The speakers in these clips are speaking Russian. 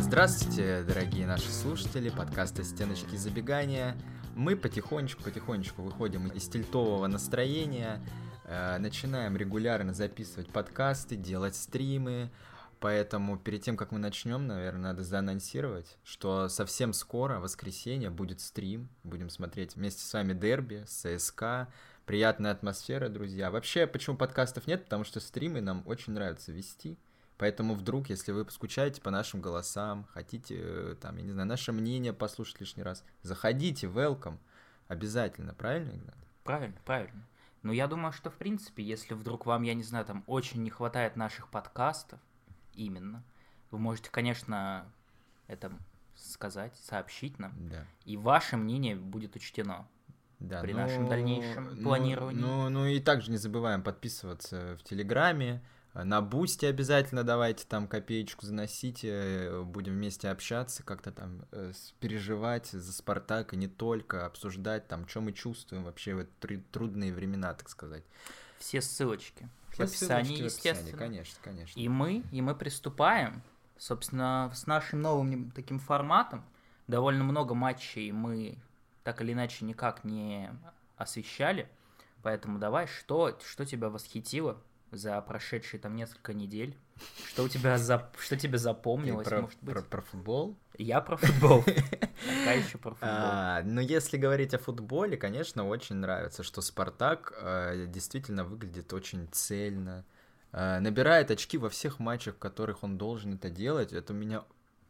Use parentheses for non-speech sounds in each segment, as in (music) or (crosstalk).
Здравствуйте, дорогие наши слушатели подкаста «Стеночки забегания». Мы потихонечку-потихонечку выходим из тильтового настроения, э, начинаем регулярно записывать подкасты, делать стримы, Поэтому перед тем, как мы начнем, наверное, надо заанонсировать, что совсем скоро, в воскресенье, будет стрим. Будем смотреть вместе с вами дерби, ЦСКА. Приятная атмосфера, друзья. Вообще, почему подкастов нет? Потому что стримы нам очень нравится вести. Поэтому вдруг, если вы скучаете по нашим голосам, хотите, э, там, я не знаю, наше мнение послушать лишний раз, заходите, welcome. Обязательно, правильно, Игнат? Правильно, правильно. Но я думаю, что, в принципе, если вдруг вам, я не знаю, там очень не хватает наших подкастов, именно. Вы можете, конечно, это сказать, сообщить нам. Да. И ваше мнение будет учтено. Да, при ну, нашем дальнейшем ну, планировании. Ну, ну и также не забываем подписываться в Телеграме, на Бусти обязательно давайте там копеечку заносите, будем вместе общаться, как-то там э, переживать за Спартак и не только, обсуждать там, что мы чувствуем вообще в эти трудные времена, так сказать. Все ссылочки в описании, естественно. Конечно, конечно. И мы, и мы приступаем, собственно, с нашим новым таким форматом. Довольно много матчей мы так или иначе никак не освещали. Поэтому давай, что, что тебя восхитило за прошедшие там несколько недель? Что у тебя за, что тебе запомнилось, про, может быть? Про, про футбол? Я про футбол. (laughs) Пока еще про футбол. А, но если говорить о футболе, конечно, очень нравится, что Спартак э, действительно выглядит очень цельно, э, набирает очки во всех матчах, в которых он должен это делать. Это меня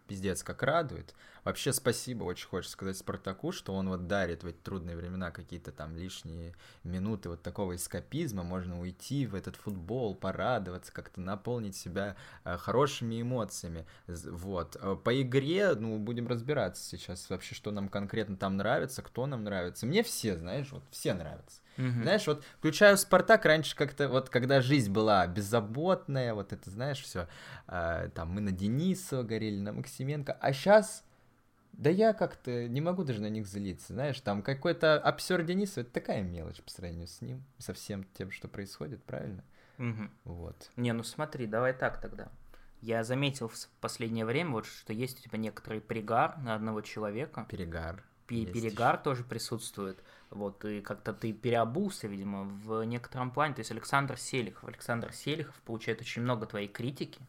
пиздец как радует. Вообще спасибо, очень хочется сказать Спартаку, что он вот дарит в эти трудные времена какие-то там лишние минуты вот такого эскапизма, можно уйти в этот футбол, порадоваться, как-то наполнить себя э, хорошими эмоциями. Вот. Э, по игре, ну, будем разбираться сейчас вообще, что нам конкретно там нравится, кто нам нравится. Мне все, знаешь, вот все нравятся. Мгм. Знаешь, вот включаю Спартак раньше как-то, вот когда жизнь была беззаботная, вот это, знаешь, все, там мы на Денисова горели, на Максименко, а сейчас, да я как-то не могу даже на них злиться, знаешь, там какой-то обсер Денисова, это такая мелочь по сравнению с ним, со всем тем, что происходит, правильно? Мгм. Вот. Не, ну смотри, давай так тогда. Я заметил в последнее время, вот что есть у тебя некоторый пригар на одного человека. Перегар. Перегар тоже присутствует. Вот, и как-то ты переобулся, видимо, в некотором плане. То есть Александр Селихов. Александр Селихов получает очень много твоей критики.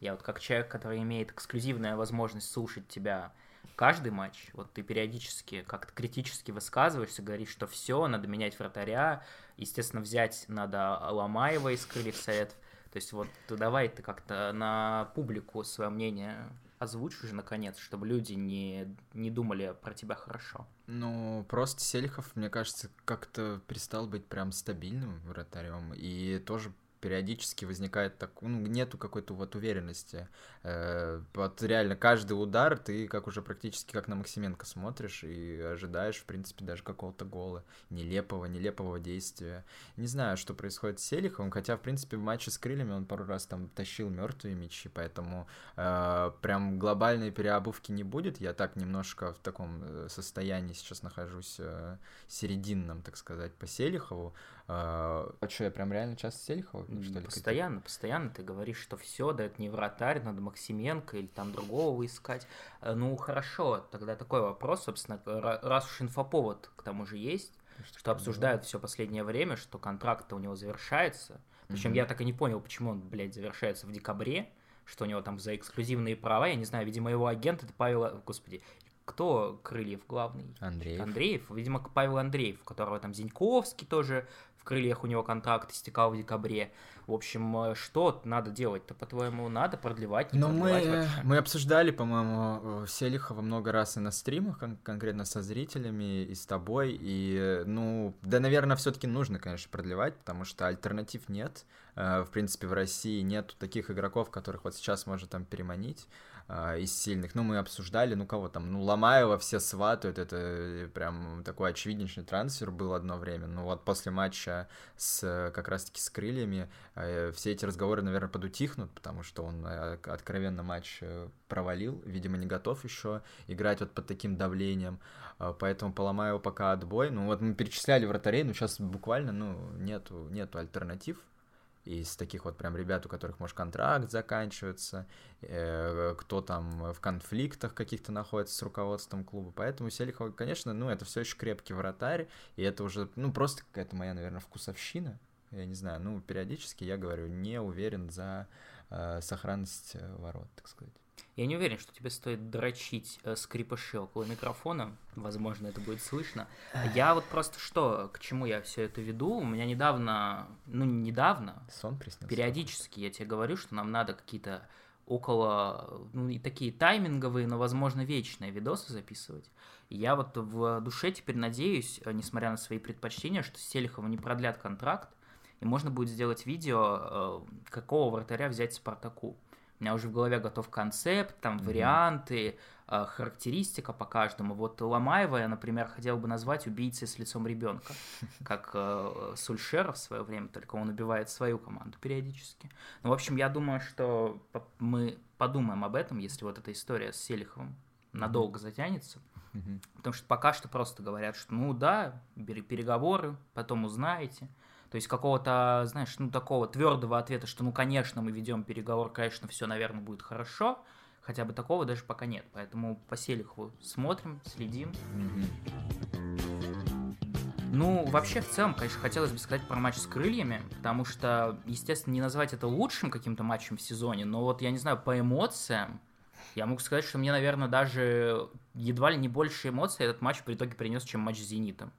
Я вот как человек, который имеет эксклюзивную возможность слушать тебя каждый матч, вот ты периодически как-то критически высказываешься, говоришь, что все, надо менять вратаря, естественно, взять надо Ломаева из крыльев советов. То есть вот давай ты как-то на публику свое мнение озвучь уже наконец, чтобы люди не, не думали про тебя хорошо. Ну, просто Селихов, мне кажется, как-то перестал быть прям стабильным вратарем, и тоже периодически возникает так, ну, нету какой-то вот уверенности. Э, вот реально каждый удар ты как уже практически как на Максименко смотришь и ожидаешь, в принципе, даже какого-то гола. Нелепого, нелепого действия. Не знаю, что происходит с Селиховым, хотя, в принципе, в матче с крыльями он пару раз там тащил мертвые мячи, поэтому э, прям глобальной переобувки не будет. Я так немножко в таком э, состоянии сейчас нахожусь э, серединном, так сказать, по Селихову. А что, я прям реально часто Селихова? М, что ли, постоянно, постоянно ты говоришь, что все, да это не вратарь, надо Максименко или там другого искать. Э, Ну хорошо, тогда такой вопрос, собственно, ра- раз уж инфоповод к тому же есть, какие-то? что обсуждают все последнее время, что контракт у него завершается. Причем Мгм. я так и не понял, почему он, блядь, завершается в декабре, что у него там за эксклюзивные права, я не знаю, видимо, его агент это Павел, господи, кто Крыльев главный? Андрей. Андреев, видимо, Павел Андреев, у которого там Зиньковский тоже в крыльях у него контракт истекал в декабре. В общем, э, что надо делать-то, по-твоему, надо продлевать, не Ну, мы, вообще? мы обсуждали, по-моему, э, Селихова много раз и на стримах, кон- конкретно со зрителями, и с тобой, и, ну, да, наверное, все-таки нужно, конечно, продлевать, потому что альтернатив нет. Э, В принципе, в России нет таких игроков, которых вот сейчас можно там переманить э, из сильных. Ну, мы обсуждали, ну, кого там, ну, Ломаева все сватают, это прям такой очевиднейший трансфер был одно время. Ну, вот после матча с, как раз-таки с крыльями, э, все эти разговоры, наверное, подутихнут, потому что он э, откровенно матч э, провалил, видимо, не готов еще играть вот под таким давлением, э, поэтому поломаю пока отбой. Ну вот мы перечисляли вратарей, но сейчас буквально, ну, нету, нету альтернатив. Из таких вот прям ребят, у которых, может, контракт заканчивается, э, кто там в конфликтах каких-то находится с руководством клуба. Поэтому Селихов, конечно, ну, это все еще крепкий вратарь, и это уже, ну, просто какая-то моя, наверное, вкусовщина. Я не знаю, ну, периодически я говорю, не уверен за э, сохранность э, ворот, так сказать. Я не уверен, что тебе стоит дрочить э, скрипыши около микрофона. Возможно, это будет слышно. Я вот просто что, к чему я все это веду? У меня недавно, ну, недавно, Сон приснился. периодически я тебе говорю, что нам надо какие-то около, ну, и такие тайминговые, но, возможно, вечные видосы записывать. И я вот в душе теперь надеюсь, э, несмотря на свои предпочтения, что с Селиховым не продлят контракт, и можно будет сделать видео, э, какого вратаря взять Спартаку. У меня уже в голове готов концепт, там Мгм. варианты, э, характеристика по каждому. Вот Ломаева я, например, хотел бы назвать убийцей с лицом ребенка, (laughs) как э, Сульшера в свое время, только он убивает свою команду периодически. Ну, в общем, я думаю, что мы подумаем об этом, если вот эта история с Селиховым надолго затянется. Потому что пока что просто говорят, что ну да, бери переговоры, потом узнаете. То есть какого-то, знаешь, ну такого твердого ответа, что ну конечно мы ведем переговор, конечно все, наверное, будет хорошо. Хотя бы такого даже пока нет. Поэтому по Селихову смотрим, следим. Ну, вообще, в целом, конечно, хотелось бы сказать про матч с крыльями, потому что, естественно, не назвать это лучшим каким-то матчем в сезоне, но вот, я не знаю, по эмоциям, я могу сказать, что мне, наверное, даже едва ли не больше эмоций этот матч в итоге принес, чем матч с «Зенитом».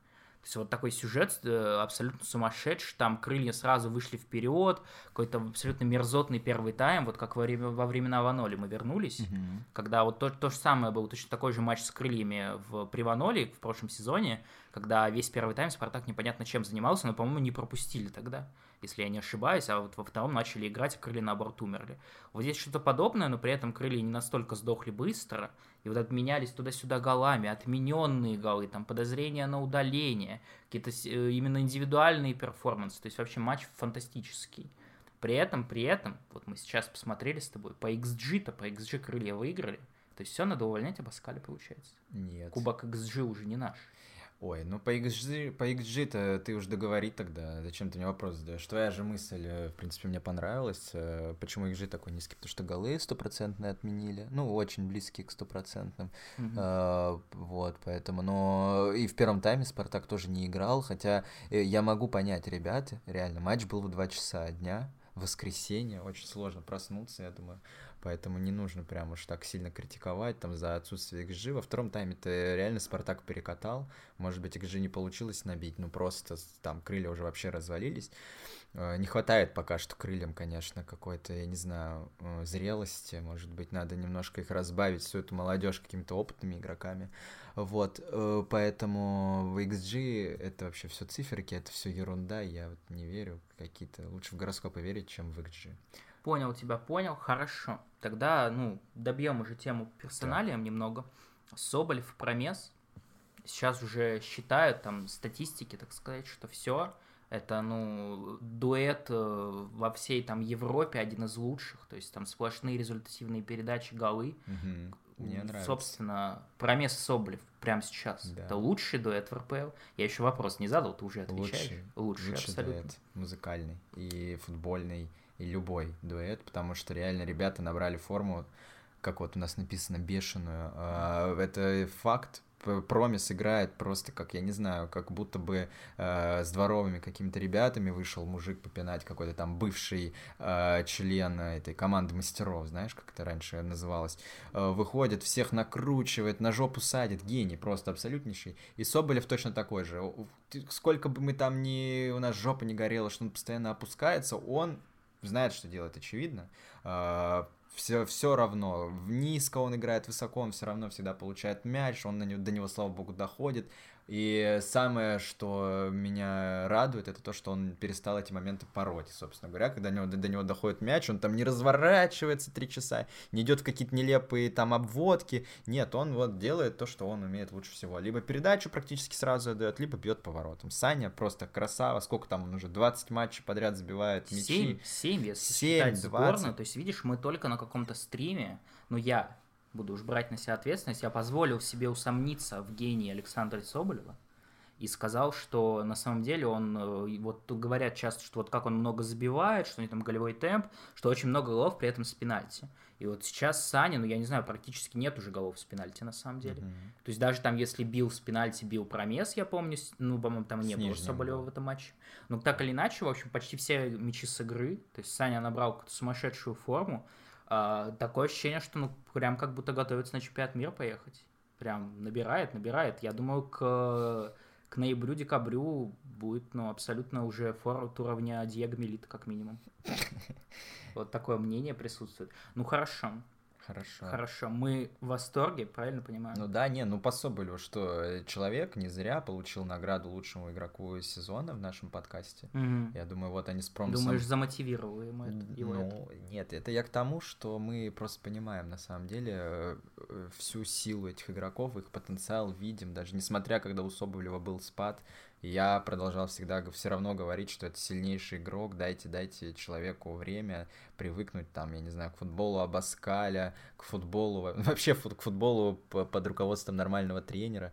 То есть вот такой сюжет э, абсолютно сумасшедший, там крылья сразу вышли вперед, какой-то абсолютно мерзотный первый тайм, вот как во, время, во времена Ваноли мы вернулись, Мгм. когда вот то, то же самое был точно такой же матч с крыльями в Приваноли в прошлом сезоне, когда весь первый тайм Спартак непонятно чем занимался, но, по-моему, не пропустили тогда, если я не ошибаюсь, а вот во втором начали играть, а крылья наоборот умерли. Вот здесь что-то подобное, но при этом крылья не настолько сдохли быстро, и вот отменялись туда-сюда голами, отмененные голы, там подозрения на удаление, какие-то э, именно индивидуальные перформансы, то есть вообще матч фантастический. При этом, при этом, вот мы сейчас посмотрели с тобой, по XG-то, по XG крылья выиграли. То есть все надо увольнять Абаскаля, получается. Нет. Кубок XG уже не наш. Ой, ну по XG, по XG-то ты уж договори тогда, зачем ты мне вопрос задаешь? Твоя же мысль, э, в принципе, мне понравилась. Э, Почему XG такой низкий? Потому что голы стопроцентные отменили, ну, очень близкие к стопроцентным. Мгм. А, Вот, поэтому, но и в первом тайме Спартак тоже не играл, хотя я могу понять, ребята, реально, матч был в 2 часа дня, воскресенье, очень сложно проснуться, я думаю, поэтому не нужно прям уж так сильно критиковать там за отсутствие XG. Во втором тайме-то реально Спартак перекатал, может быть, XG не получилось набить, ну просто там крылья уже вообще развалились. Э, Не хватает пока что крыльям, конечно, какой-то, я не знаю, э, зрелости. Может быть, надо немножко их разбавить, всю эту молодежь какими-то опытными игроками. Вот, э, поэтому в XG это вообще все циферки, это все ерунда, я вот не верю какие-то... Лучше в гороскопы верить, чем в XG. Понял тебя, понял. Хорошо. Тогда, ну, добьем уже тему персоналием немного. Соболев, Промес. Сейчас уже считают там статистики, так сказать, что все. Это, ну, дуэт э, во всей там Европе один из лучших. То есть там сплошные результативные передачи, голы. Мгм. Мне нравится. Собственно, Промес Соболев прямо сейчас. Да. Это лучший дуэт в РПЛ. Я еще вопрос не задал, ты уже отвечаешь. Лучший, Лучший, лучший абсолютно. дуэт, музыкальный и футбольный, и любой дуэт, потому что реально ребята набрали форму, как вот у нас написано, бешеную. А, Это факт. Промис играет просто как, я не знаю, как будто бы э, с дворовыми какими-то ребятами вышел мужик попинать какой-то там бывший э, член этой команды мастеров, знаешь, как это раньше называлось. Э, выходит, всех накручивает, на жопу садит, гений просто абсолютнейший. И Соболев точно такой же. Сколько бы мы там ни, у нас жопа не горела, что он постоянно опускается, он знает, что делать, очевидно. Все, все равно, низко он играет, высоко он все равно всегда получает мяч, он на него, до него, слава богу, доходит. И самое, что меня радует, это то, что он перестал эти моменты пороть, собственно говоря. Когда до него, до него доходит мяч, он там не разворачивается три часа, не идет в какие-то нелепые там обводки. Нет, он вот делает то, что он умеет лучше всего. Либо передачу практически сразу отдает, либо бьет поворотом. Саня просто красава. Сколько там он уже? 20 матчей подряд забивает мячи. 7, 7, если Семь, считать сборную. 20. То есть, видишь, мы только на каком-то стриме, ну, я буду уж брать на себя ответственность, я позволил себе усомниться в гении Александра Соболева. и сказал, что на самом деле он, э, вот говорят часто, что вот как он много забивает, что у него там голевой темп, что очень много голов при этом с пенальти. И вот сейчас Саня, ну я не знаю, практически нет уже голов с пенальти на самом деле. Mm-hmm. То есть даже там, если бил с пенальти, бил промес, я помню, ну, по-моему, там не с было Соболева в этом матче. Но так или иначе, в общем, почти все мячи с игры. То есть Саня набрал какую-то сумасшедшую форму. А, такое ощущение, что ну прям как будто готовится на чемпионат мира поехать. Прям набирает, набирает. Я думаю, к к ноябрю-декабрю будет, ну, абсолютно уже форвард уровня Диего Мелита, как минимум. (laughs) Вот такое мнение присутствует. Ну, хорошо. Хорошо. Хорошо, мы в восторге, правильно понимаю? Ну да, не, ну по Соболю, что э, человек не зря получил награду лучшему игроку сезона в нашем подкасте. Угу. Я думаю, вот они с промысом... Думаешь, замотивировал ему его Ну, это? нет, это я к тому, что мы просто понимаем, на самом деле, э, всю силу этих игроков, их потенциал видим, даже несмотря, когда у Соболева был спад, я продолжал всегда все равно говорить, что это сильнейший игрок, дайте, дайте человеку время привыкнуть, там, я не знаю, к футболу Абаскаля, к футболу, (laughs) вообще к футболу под руководством нормального тренера.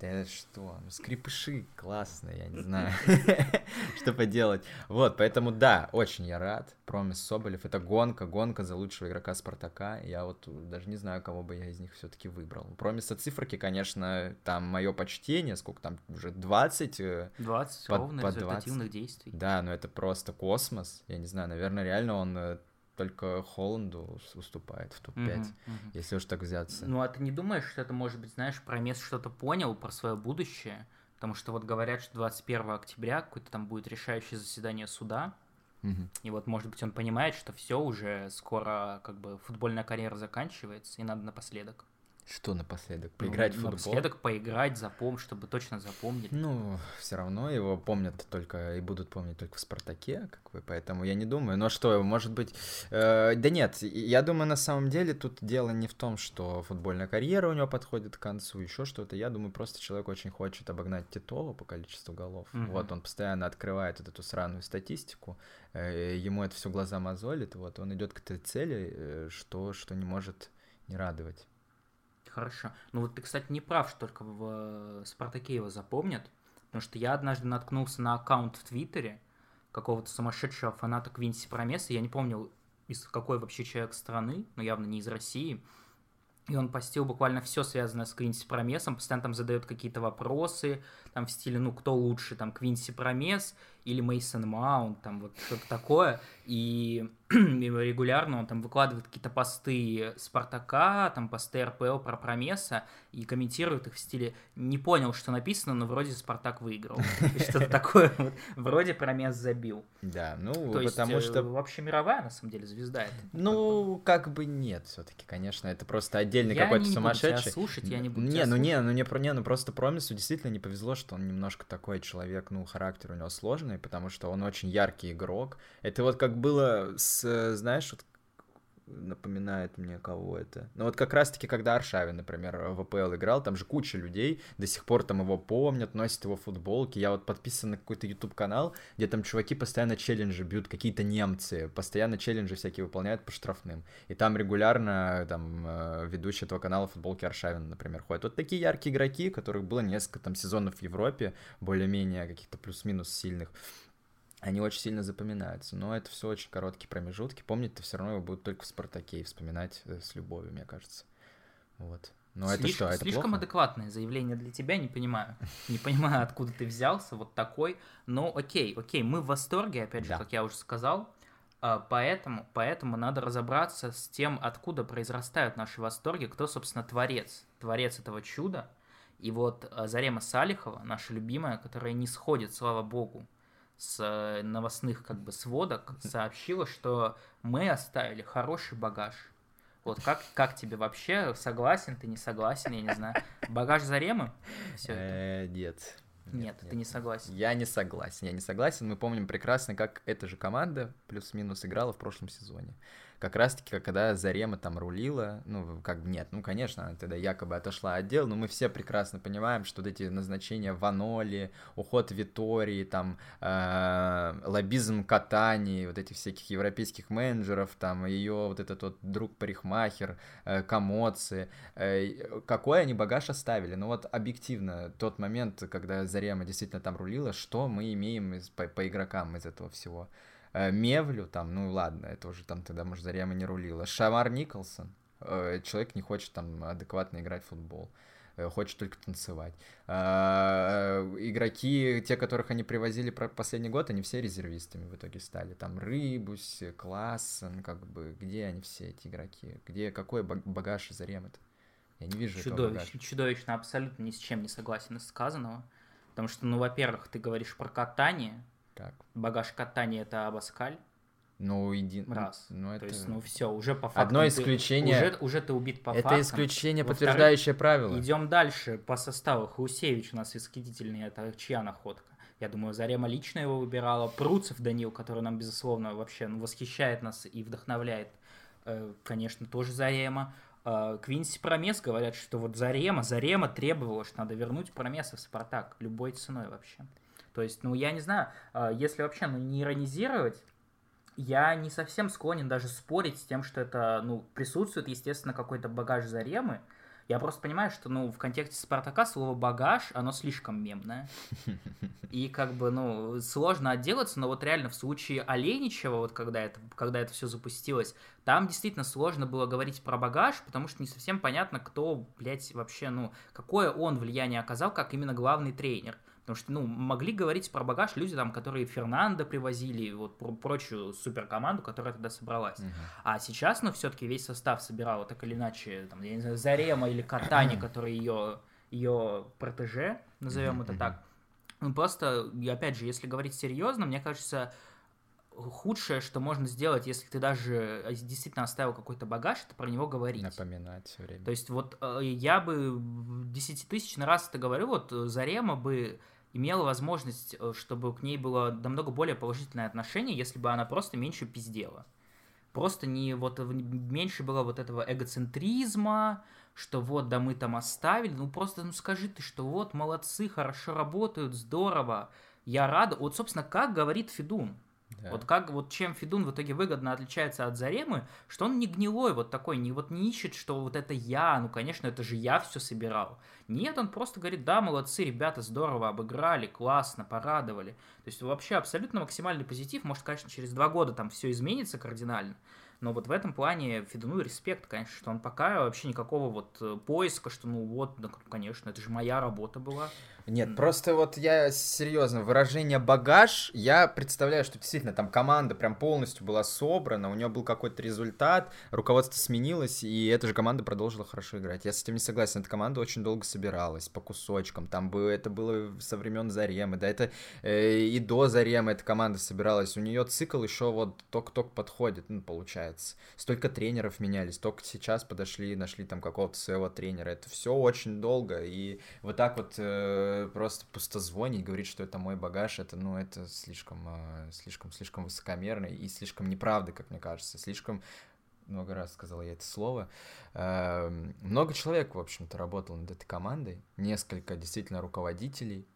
Да что, ну скрипыши классные, я не знаю, (laughs) (laughs) что поделать. Вот, поэтому да, очень я рад. Промис Соболев, это гонка, гонка за лучшего игрока Спартака. Я вот даже не знаю, кого бы я из них все-таки выбрал. Промиса циферки, конечно, там мое почтение, сколько там, уже 20? 20 под, ровно под результативных 20. действий. Да, но это просто космос. Я не знаю, наверное, реально он э, только Холланду уступает в топ-5, uh-huh, uh-huh. если уж так взяться. Ну, а ты не думаешь, что это, может быть, знаешь, про место что-то понял, про свое будущее? Потому что вот говорят, что 21 октября какое-то там будет решающее заседание суда, uh-huh. и вот, может быть, он понимает, что все уже скоро, как бы, футбольная карьера заканчивается, и надо напоследок. Что напоследок? Ну, поиграть ну, в футбол? Напоследок поиграть, запом... чтобы точно запомнили. Ну, все равно его помнят только и будут помнить только в Спартаке, как бы, поэтому я не думаю. Но что, может быть... Э, да нет, я думаю, на самом деле тут дело не в том, что футбольная карьера у него подходит к концу, еще что-то. Я думаю, просто человек очень хочет обогнать Титова по количеству голов. Угу. Вот он постоянно открывает вот эту сраную статистику, э, ему это все глаза мозолит, вот он идет к этой цели, э, что, что не может не радовать. Хорошо. Ну вот ты, кстати, не прав, что только в э, Спартаке его запомнят, потому что я однажды наткнулся на аккаунт в Твиттере какого-то сумасшедшего фаната Квинси Промеса, я не помню, из какой вообще человек страны, но явно не из России, и он постил буквально все связанное с Квинси Промесом, постоянно там задает какие-то вопросы, там в стиле, ну, кто лучше, там, Квинси Промес или Мейсон Маунт, там вот что-то такое, и (clears throat) регулярно он там выкладывает какие-то посты Спартака, там посты РПЛ про Промеса, и комментирует их в стиле «не понял, что написано, но вроде Спартак выиграл». Что-то такое, вроде Промес забил. Да, ну, потому что... вообще мировая, на самом деле, звезда это. Ну, как бы нет все таки конечно, это просто отдельный какой-то сумасшедший. Я не буду слушать, я не буду Не, ну не, ну не, не, ну просто Промесу действительно не повезло, что он немножко такой человек, ну, характер у него сложный, потому что он очень яркий игрок. Это вот как было с, знаешь, вот напоминает мне кого это. Ну вот как раз-таки, когда Аршавин, например, в АПЛ играл, там же куча людей до сих пор там его помнят, носят его футболки. Я вот подписан на какой-то YouTube канал, где там чуваки постоянно челленджи бьют, какие-то немцы, постоянно челленджи всякие выполняют по штрафным. И там регулярно там э, ведущий этого канала футболки Аршавин, например, ходят. Вот такие яркие игроки, которых было несколько там сезонов в Европе, более-менее каких-то плюс-минус сильных они очень сильно запоминаются. Но это все очень короткие промежутки. Помнить-то все равно его будут только в Спартаке и вспоминать э, с любовью, мне кажется. Вот. Но Слишком, это что, это Слишком плохо? адекватное заявление для тебя, не понимаю. (laughs) Не понимаю, откуда ты взялся, вот такой. Но окей, окей, мы в восторге, опять же, да. как я уже сказал. А, поэтому, поэтому надо разобраться с тем, откуда произрастают наши восторги, кто, собственно, творец. Творец этого чуда. И вот а, Зарема Салихова, наша любимая, которая не сходит, слава богу, с э, новостных как бы сводок сообщила, что мы оставили хороший багаж. Вот как, как тебе вообще? Согласен, ты не согласен, я не знаю. Багаж Заремы? Э, нет. Нет, ты не согласен. Я не согласен, я не согласен. Мы помним прекрасно, как эта же команда плюс-минус играла в прошлом сезоне как раз-таки, когда Зарема там рулила, ну, как бы нет, ну, конечно, она тогда якобы отошла от дел, но мы все прекрасно понимаем, что вот эти назначения Ваноли, уход Витории, там, э, лоббизм Катани, вот этих всяких европейских менеджеров, там, ее вот этот вот друг-парикмахер, э, Комоци, э, какой они багаж оставили? Ну, вот объективно, тот момент, когда Зарема действительно там рулила, что мы имеем из, по, по игрокам из этого всего? Э, Мевлю там, ну ладно, это уже там тогда, может, Зарема не рулила. Шамар Николсон, э, человек не хочет там адекватно играть в футбол э, хочет только танцевать. Игроки, те, которых они привозили последний год, они все резервистами в итоге стали. Там Рыбусь, Классен, как бы, где они все эти игроки? Где, какой багаж из Аремы-то? Я не вижу Чудовищно, чудовищно, абсолютно ни с чем не согласен из сказанного. Потому что, ну, во-первых, ты говоришь про катание, так. Багаж катания это Абаскаль. Ну, един... Раз. Ну, это... То есть, ну, все, уже по факту. Одно исключение. Ты, уже, уже ты убит по это фактам. Это исключение, подтверждающее правило. Идем дальше по составу. Хаусевич у нас восхитительный, это чья находка? Я думаю, Зарема лично его выбирала. Пруцев Данил, который нам, безусловно, вообще ну, восхищает нас и вдохновляет. Э, конечно, тоже Зарема. Э, Квинси Промес говорят, что вот Зарема, Зарема требовала, что надо вернуть Промеса в Спартак любой ценой вообще. То есть, ну, я не знаю, а, если вообще, ну, не иронизировать, я не совсем склонен даже спорить с тем, что это, ну, присутствует, естественно, какой-то багаж Заремы. Я просто понимаю, что, ну, в контексте Спартака слово «багаж», оно слишком мемное. И, как бы, ну, сложно отделаться, но вот реально в случае Оленичева, вот когда это, когда это все запустилось, там действительно сложно было говорить про багаж, потому что не совсем понятно, кто, блядь, вообще, ну, какое он влияние оказал, как именно главный тренер. Потому что, ну, могли говорить про багаж люди, там, которые Фернандо привозили, вот про прочую суперкоманду, которая тогда собралась. Uh-huh. А сейчас, ну, все-таки весь состав собирал, так или иначе, там, я не знаю, Зарема или Катани, (clears throat) который ее, ее протеже, назовем это так. Ну, просто, опять же, если говорить серьезно, мне кажется, худшее, что можно сделать, если ты даже действительно оставил какой-то багаж, это про него говорить. Напоминать все время. То есть вот э, я бы десятитысячный раз это говорю, вот Зарема бы имела возможность, э, чтобы к ней было намного более положительное отношение, если бы она просто меньше пиздела. Просто не вот меньше было вот этого эгоцентризма, что вот, да мы там оставили, ну просто ну скажи ты, что вот, молодцы, хорошо работают, здорово, я рада. Вот, собственно, как говорит Федун, да. Вот как вот чем Федун в итоге выгодно отличается от Заремы, что он не гнилой вот такой, не вот не ищет, что вот это я, ну конечно, это же я все собирал. Нет, он просто говорит, да, молодцы, ребята, здорово обыграли, классно, порадовали. То есть вообще абсолютно максимальный позитив. Может, конечно, через два года там все изменится кардинально. Но вот в этом плане Федуну респект, конечно, что он пока вообще никакого вот э, поиска, что ну вот, ну, конечно, это же моя работа была. Нет, mm. просто вот я серьезно, выражение багаж, я представляю, что действительно там команда прям полностью была собрана, у нее был какой-то результат, руководство сменилось, и эта же команда продолжила хорошо играть. Я с этим не согласен, эта команда очень долго собиралась по кусочкам, там было, это было со времен Заремы, да, это э, и до Заремы эта команда собиралась, у нее цикл еще вот только-только подходит, ну, получается. Столько тренеров менялись, только сейчас подошли, нашли там какого-то своего тренера, это все очень долго, и вот так вот... Э, просто пустозвонить, говорить, что это мой багаж, это, ну, это слишком, а, слишком, слишком высокомерно и слишком неправда, как мне кажется, слишком много раз сказал я это слово. Эм, много человек, в общем-то, работало над этой командой, несколько действительно руководителей,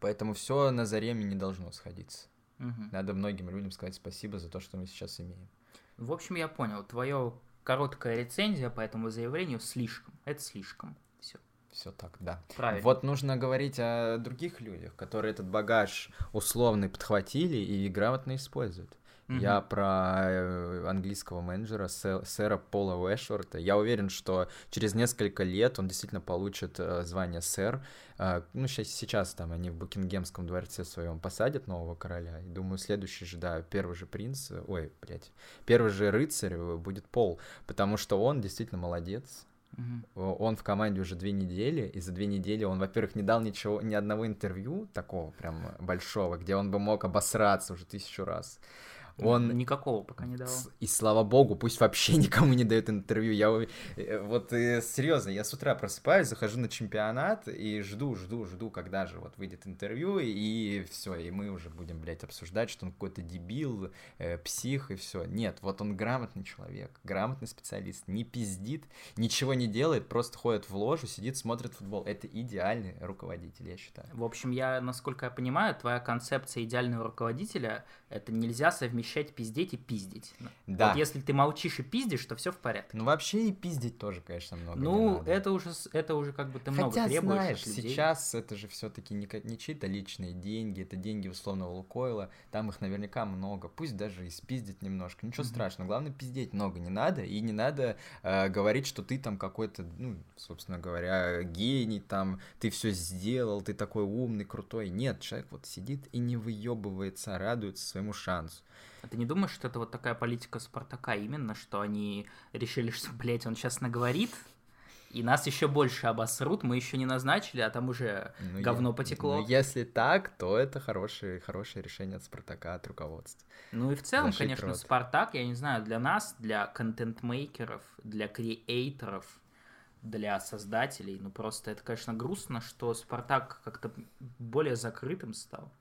поэтому все на зареме не должно сходиться. Угу. Надо многим людям сказать спасибо за то, что мы сейчас имеем. В общем, я понял. Твое короткая рецензия по этому заявлению слишком. Это слишком. Все так, да. Правильно. Вот нужно говорить о других людях, которые этот багаж условный подхватили и грамотно используют. Mm-hmm. Я про э, английского менеджера сэра Пола Уэшворта. Я уверен, что через несколько лет он действительно получит э, звание сэр. Э, ну, сейчас, сейчас там они в Букингемском дворце своем посадят нового короля. И думаю, следующий же, да, первый же принц, ой, блядь, первый же рыцарь будет Пол, потому что он действительно молодец. Угу. Он в команде уже две недели, и за две недели он, во-первых, не дал ничего, ни одного интервью такого прям большого, где он бы мог обосраться уже тысячу раз. Он... Никакого пока не дал. И слава богу, пусть вообще (laughs) никому не дает интервью. Я э, вот э, серьезно, я с утра просыпаюсь, захожу на чемпионат и жду, жду, жду, когда же вот выйдет интервью, и все, и мы уже будем, блядь, обсуждать, что он какой-то дебил, э, псих и все. Нет, вот он грамотный человек, грамотный специалист, не пиздит, ничего не делает, просто ходит в ложу, сидит, смотрит футбол. Это идеальный руководитель, я считаю. В общем, я, насколько я понимаю, твоя концепция идеального руководителя — это нельзя совмещать пиздеть и пиздить. Да. Вот если ты молчишь и пиздишь, то все в порядке. Ну, вообще и пиздить тоже, конечно, много Ну, это уже, это уже как бы ты Хотя, много требуешь знаешь, сейчас это же все таки не, не чьи-то личные деньги, это деньги условного Лукойла, там их наверняка много, пусть даже и спиздить немножко, ничего mm-hmm. страшного, главное пиздеть много не надо, и не надо э, говорить, что ты там какой-то, ну, собственно говоря, гений, там, ты все сделал, ты такой умный, крутой. Нет, человек вот сидит и не выебывается, а радуется своему шансу. А ты не думаешь, что это вот такая политика Спартака именно, что они решили, что, блядь, он сейчас наговорит, и нас еще больше обосрут, мы еще не назначили, а там уже ну, говно я, потекло. Ну, если так, то это хорошее, хорошее решение от Спартака, от руководства. Ну и в целом, Зашить конечно, рот. Спартак, я не знаю, для нас, для контент-мейкеров, для креаторов, для создателей, ну просто это, конечно, грустно, что Спартак как-то более закрытым стал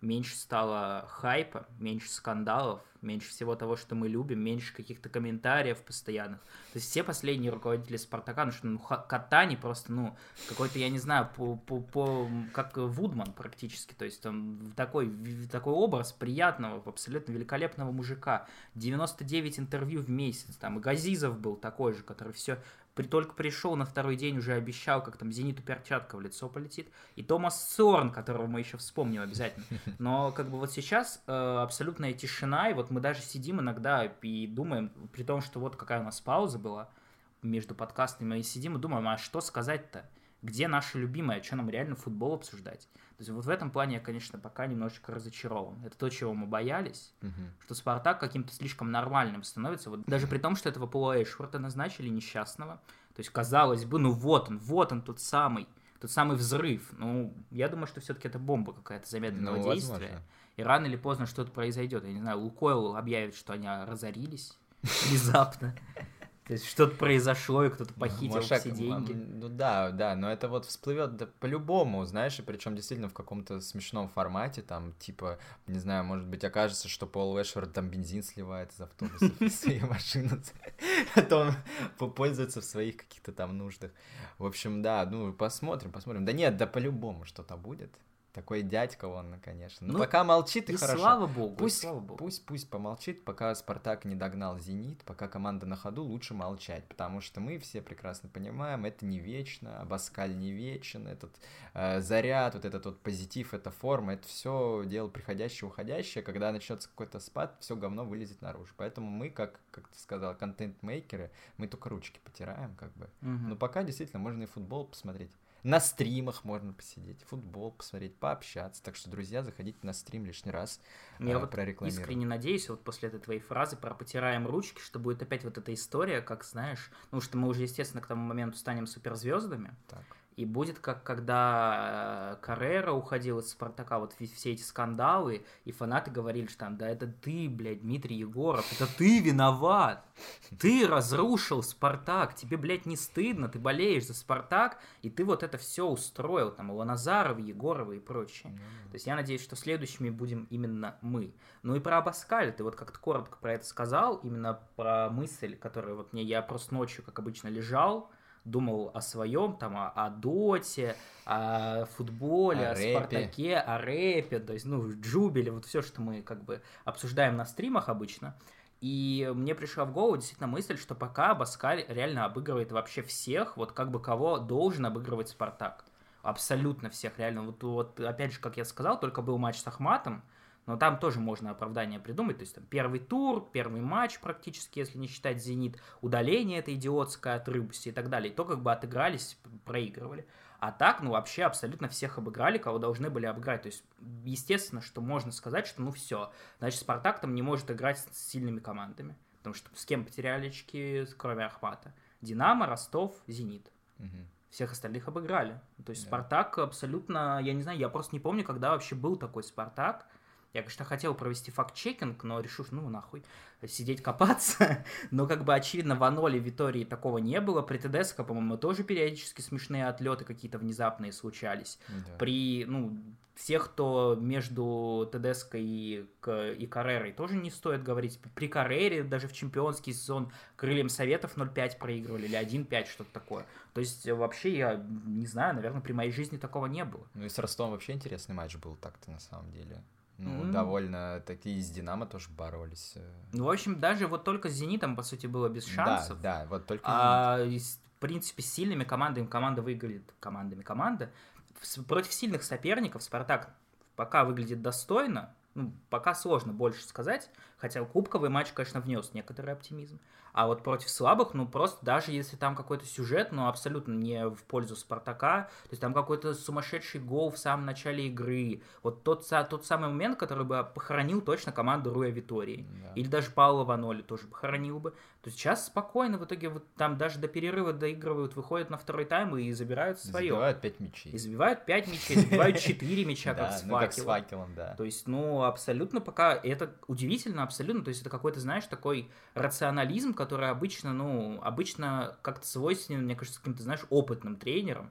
меньше стало хайпа, меньше скандалов, меньше всего того, что мы любим, меньше каких-то комментариев постоянных. То есть все последние руководители Спартака, ну что, ну, Катани просто, ну, какой-то, я не знаю, по, по, по, как Вудман практически, то есть там такой, такой образ приятного, абсолютно великолепного мужика. 99 интервью в месяц, там, и Газизов был такой же, который все при, только пришел на второй день, уже обещал, как там Зениту перчатка в лицо полетит. И Томас Сорн, которого мы еще вспомним обязательно. Но как бы вот сейчас э, абсолютная тишина, и вот мы даже сидим иногда и думаем, при том, что вот какая у нас пауза была между подкастами, мы сидим и думаем, а что сказать-то? Где наша любимая, что нам реально футбол обсуждать? То есть вот в этом плане я, конечно, пока немножечко разочарован. Это то, чего мы боялись, угу. что Спартак каким-то слишком нормальным становится. Вот даже при том, что этого Пола Эшворта назначили несчастного. То есть, казалось бы, ну вот он, вот он тот самый, тот самый взрыв. Ну, я думаю, что все-таки это бомба какая-то замедленного ну, действия. Возможно. И рано или поздно что-то произойдет. Я не знаю, Лукойл объявит, что они разорились (laughs) внезапно. То есть что-то произошло, и кто-то похитил Машак, все деньги. Ну да, да, но это вот всплывет да, по-любому, знаешь, и причем действительно в каком-то смешном формате, там, типа, не знаю, может быть, окажется, что Пол Эшфорд там бензин сливает из автобуса в (laughs) свою машину, (laughs) а то он пользуется в своих каких-то там нуждах. В общем, да, ну, посмотрим, посмотрим. Да нет, да по-любому что-то будет. Такой дядька он, конечно. Но ну, пока молчит и, и хорошо. слава богу, пусть, слава богу. Пусть, пусть помолчит, пока Спартак не догнал Зенит, пока команда на ходу, лучше молчать, потому что мы все прекрасно понимаем, это не вечно, Абаскаль не вечен, этот э, заряд, вот этот вот позитив, эта форма, это все дело приходящее, уходящее, когда начнется какой-то спад, все говно вылезет наружу. Поэтому мы, как, как ты сказал, контент-мейкеры, мы только ручки потираем, как бы. Угу. Но пока действительно можно и футбол посмотреть. На стримах можно посидеть, футбол посмотреть, пообщаться. Так что, друзья, заходите на стрим лишний раз. Я э, вот искренне надеюсь, вот после этой твоей фразы про потираем ручки, что будет опять вот эта история, как знаешь, ну что мы уже, естественно, к тому моменту станем суперзвездами. Так. И будет как когда э, Каррера уходил из Спартака, вот все эти скандалы, и фанаты говорили, что там, да это ты, блядь, Дмитрий Егоров, это ты виноват, ты разрушил Спартак, тебе, блядь, не стыдно, ты болеешь за Спартак, и ты вот это все устроил, там, Ланазаров, Егорова и прочее. То есть я надеюсь, что следующими будем именно мы. Ну и про Абаскаль, ты вот как-то коротко про это сказал, именно про мысль, которую вот мне, я просто ночью, как обычно, лежал, думал о своем, там, о, о доте, о футболе, о, о спартаке, о рэпе, то есть, ну, джубеле, вот все, что мы как бы обсуждаем на стримах обычно. И мне пришла в голову действительно мысль, что пока Баскаль реально обыгрывает вообще всех, вот как бы кого должен обыгрывать Спартак. Абсолютно всех, реально. Вот, вот опять же, как я сказал, только был матч с Ахматом, но там тоже можно оправдание придумать. То есть там первый тур, первый матч практически, если не считать «Зенит», удаление это идиотское от Рыбуси и так далее. И то как бы отыгрались, проигрывали. А так, ну, вообще абсолютно всех обыграли, кого должны были обыграть. То есть, естественно, что можно сказать, что ну все. Значит, Спартак там не может играть с сильными командами. Потому что с кем потеряли очки, кроме Ахмата? Динамо, Ростов, Зенит. Угу. Всех остальных обыграли. То есть, да. Спартак абсолютно, я не знаю, я просто не помню, когда вообще был такой Спартак, Я, конечно, хотел провести факт-чекинг, но решил, ну нахуй, сидеть копаться. (laughs) но как бы очевидно в Аноле Витории такого не было. При ТДСК, по-моему, тоже периодически смешные отлеты какие-то внезапные случались. Да. При, ну, всех, кто между ТДСК и, и Каррерой, тоже не стоит говорить. При Каррере даже в чемпионский сезон крыльям Советов 0-5 проигрывали или 1-5, что-то такое. То есть вообще, я не знаю, наверное, при моей жизни такого не было. Ну и с Ростовом вообще интересный матч был так-то на самом деле. Ну, mm. довольно такие с Динамо тоже боролись. Э. Ну, в общем, даже вот только с Зенитом, по сути, было без шансов. Да, да, вот только А, в принципе, с сильными командами команда выиграет командами команда. Против сильных соперников Спартак пока выглядит достойно, ну, пока сложно больше сказать, хотя кубковый матч, конечно, внес некоторый оптимизм. А вот против слабых, ну просто даже если там какой-то сюжет, ну абсолютно не в пользу Спартака, то есть там какой-то сумасшедший гол в самом начале игры, вот тот, тот самый момент, который бы похоронил точно команду Руя Витории. Да. Или даже Паула Ваноли тоже похоронил бы. То сейчас спокойно в итоге вот там даже до перерыва доигрывают, выходят на второй тайм и забирают свое. Забивают 5 мячей. И забивают 5 мячей, забивают 4 мяча, (laughs) как с ну, факелом. да. То есть, ну, абсолютно пока, это удивительно абсолютно, то есть это какой-то, знаешь, такой рационализм, который обычно, ну, обычно как-то свойственен, мне кажется, каким-то, знаешь, опытным тренерам,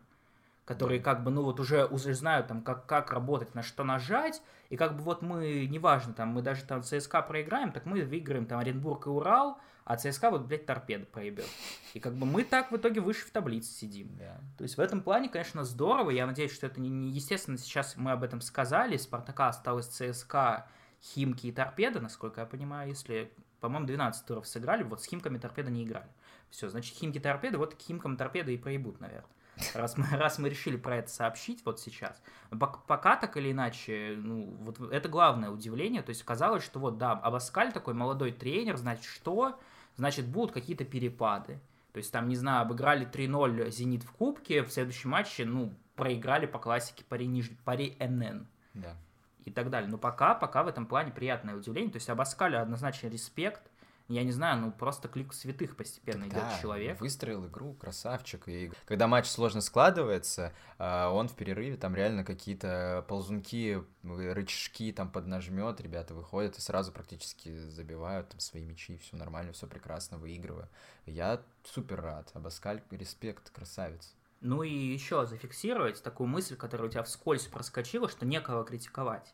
которые как бы, ну, вот уже, уже знают, там, как, как работать, на что нажать, и как бы вот мы, неважно, там, мы даже там ЦСКА проиграем, так мы выиграем там Оренбург и Урал, а ЦСКА вот, блядь, торпеда проебет. И как бы мы так в итоге выше в таблице сидим. Yeah. То есть в этом плане, конечно, здорово. Я надеюсь, что это не, не естественно, сейчас мы об этом сказали. Спартака осталось ЦСКА, Химки и Торпеда, насколько я понимаю, если по-моему, 12 туров сыграли, вот с Химками Торпеда не играли. Все, значит, Химки Торпеды, вот к Химкам Торпеды и проебут, наверное. Раз мы, (laughs) раз мы решили про это сообщить вот сейчас. Пока так или иначе, ну, вот это главное удивление. То есть казалось, что вот, да, Абаскаль такой молодой тренер, значит, что? Значит, будут какие-то перепады. То есть там, не знаю, обыграли 3-0 «Зенит» в Кубке, в следующем матче, ну, проиграли по классике Пари, Ниж... Пари НН. Да и так далее. Но пока, пока в этом плане приятное удивление. То есть Абаскалю однозначно респект. Я не знаю, ну просто клик святых постепенно так идет да, человек. Выстроил игру, красавчик. И когда матч сложно складывается, а, он в перерыве там реально какие-то ползунки, рычажки там поднажмет, ребята выходят и сразу практически забивают там свои мячи, все нормально, все прекрасно, выигрывая. Я супер рад. Абаскаль, респект, красавец. Ну и еще зафиксировать такую мысль, которая у тебя вскользь проскочила, что некого критиковать.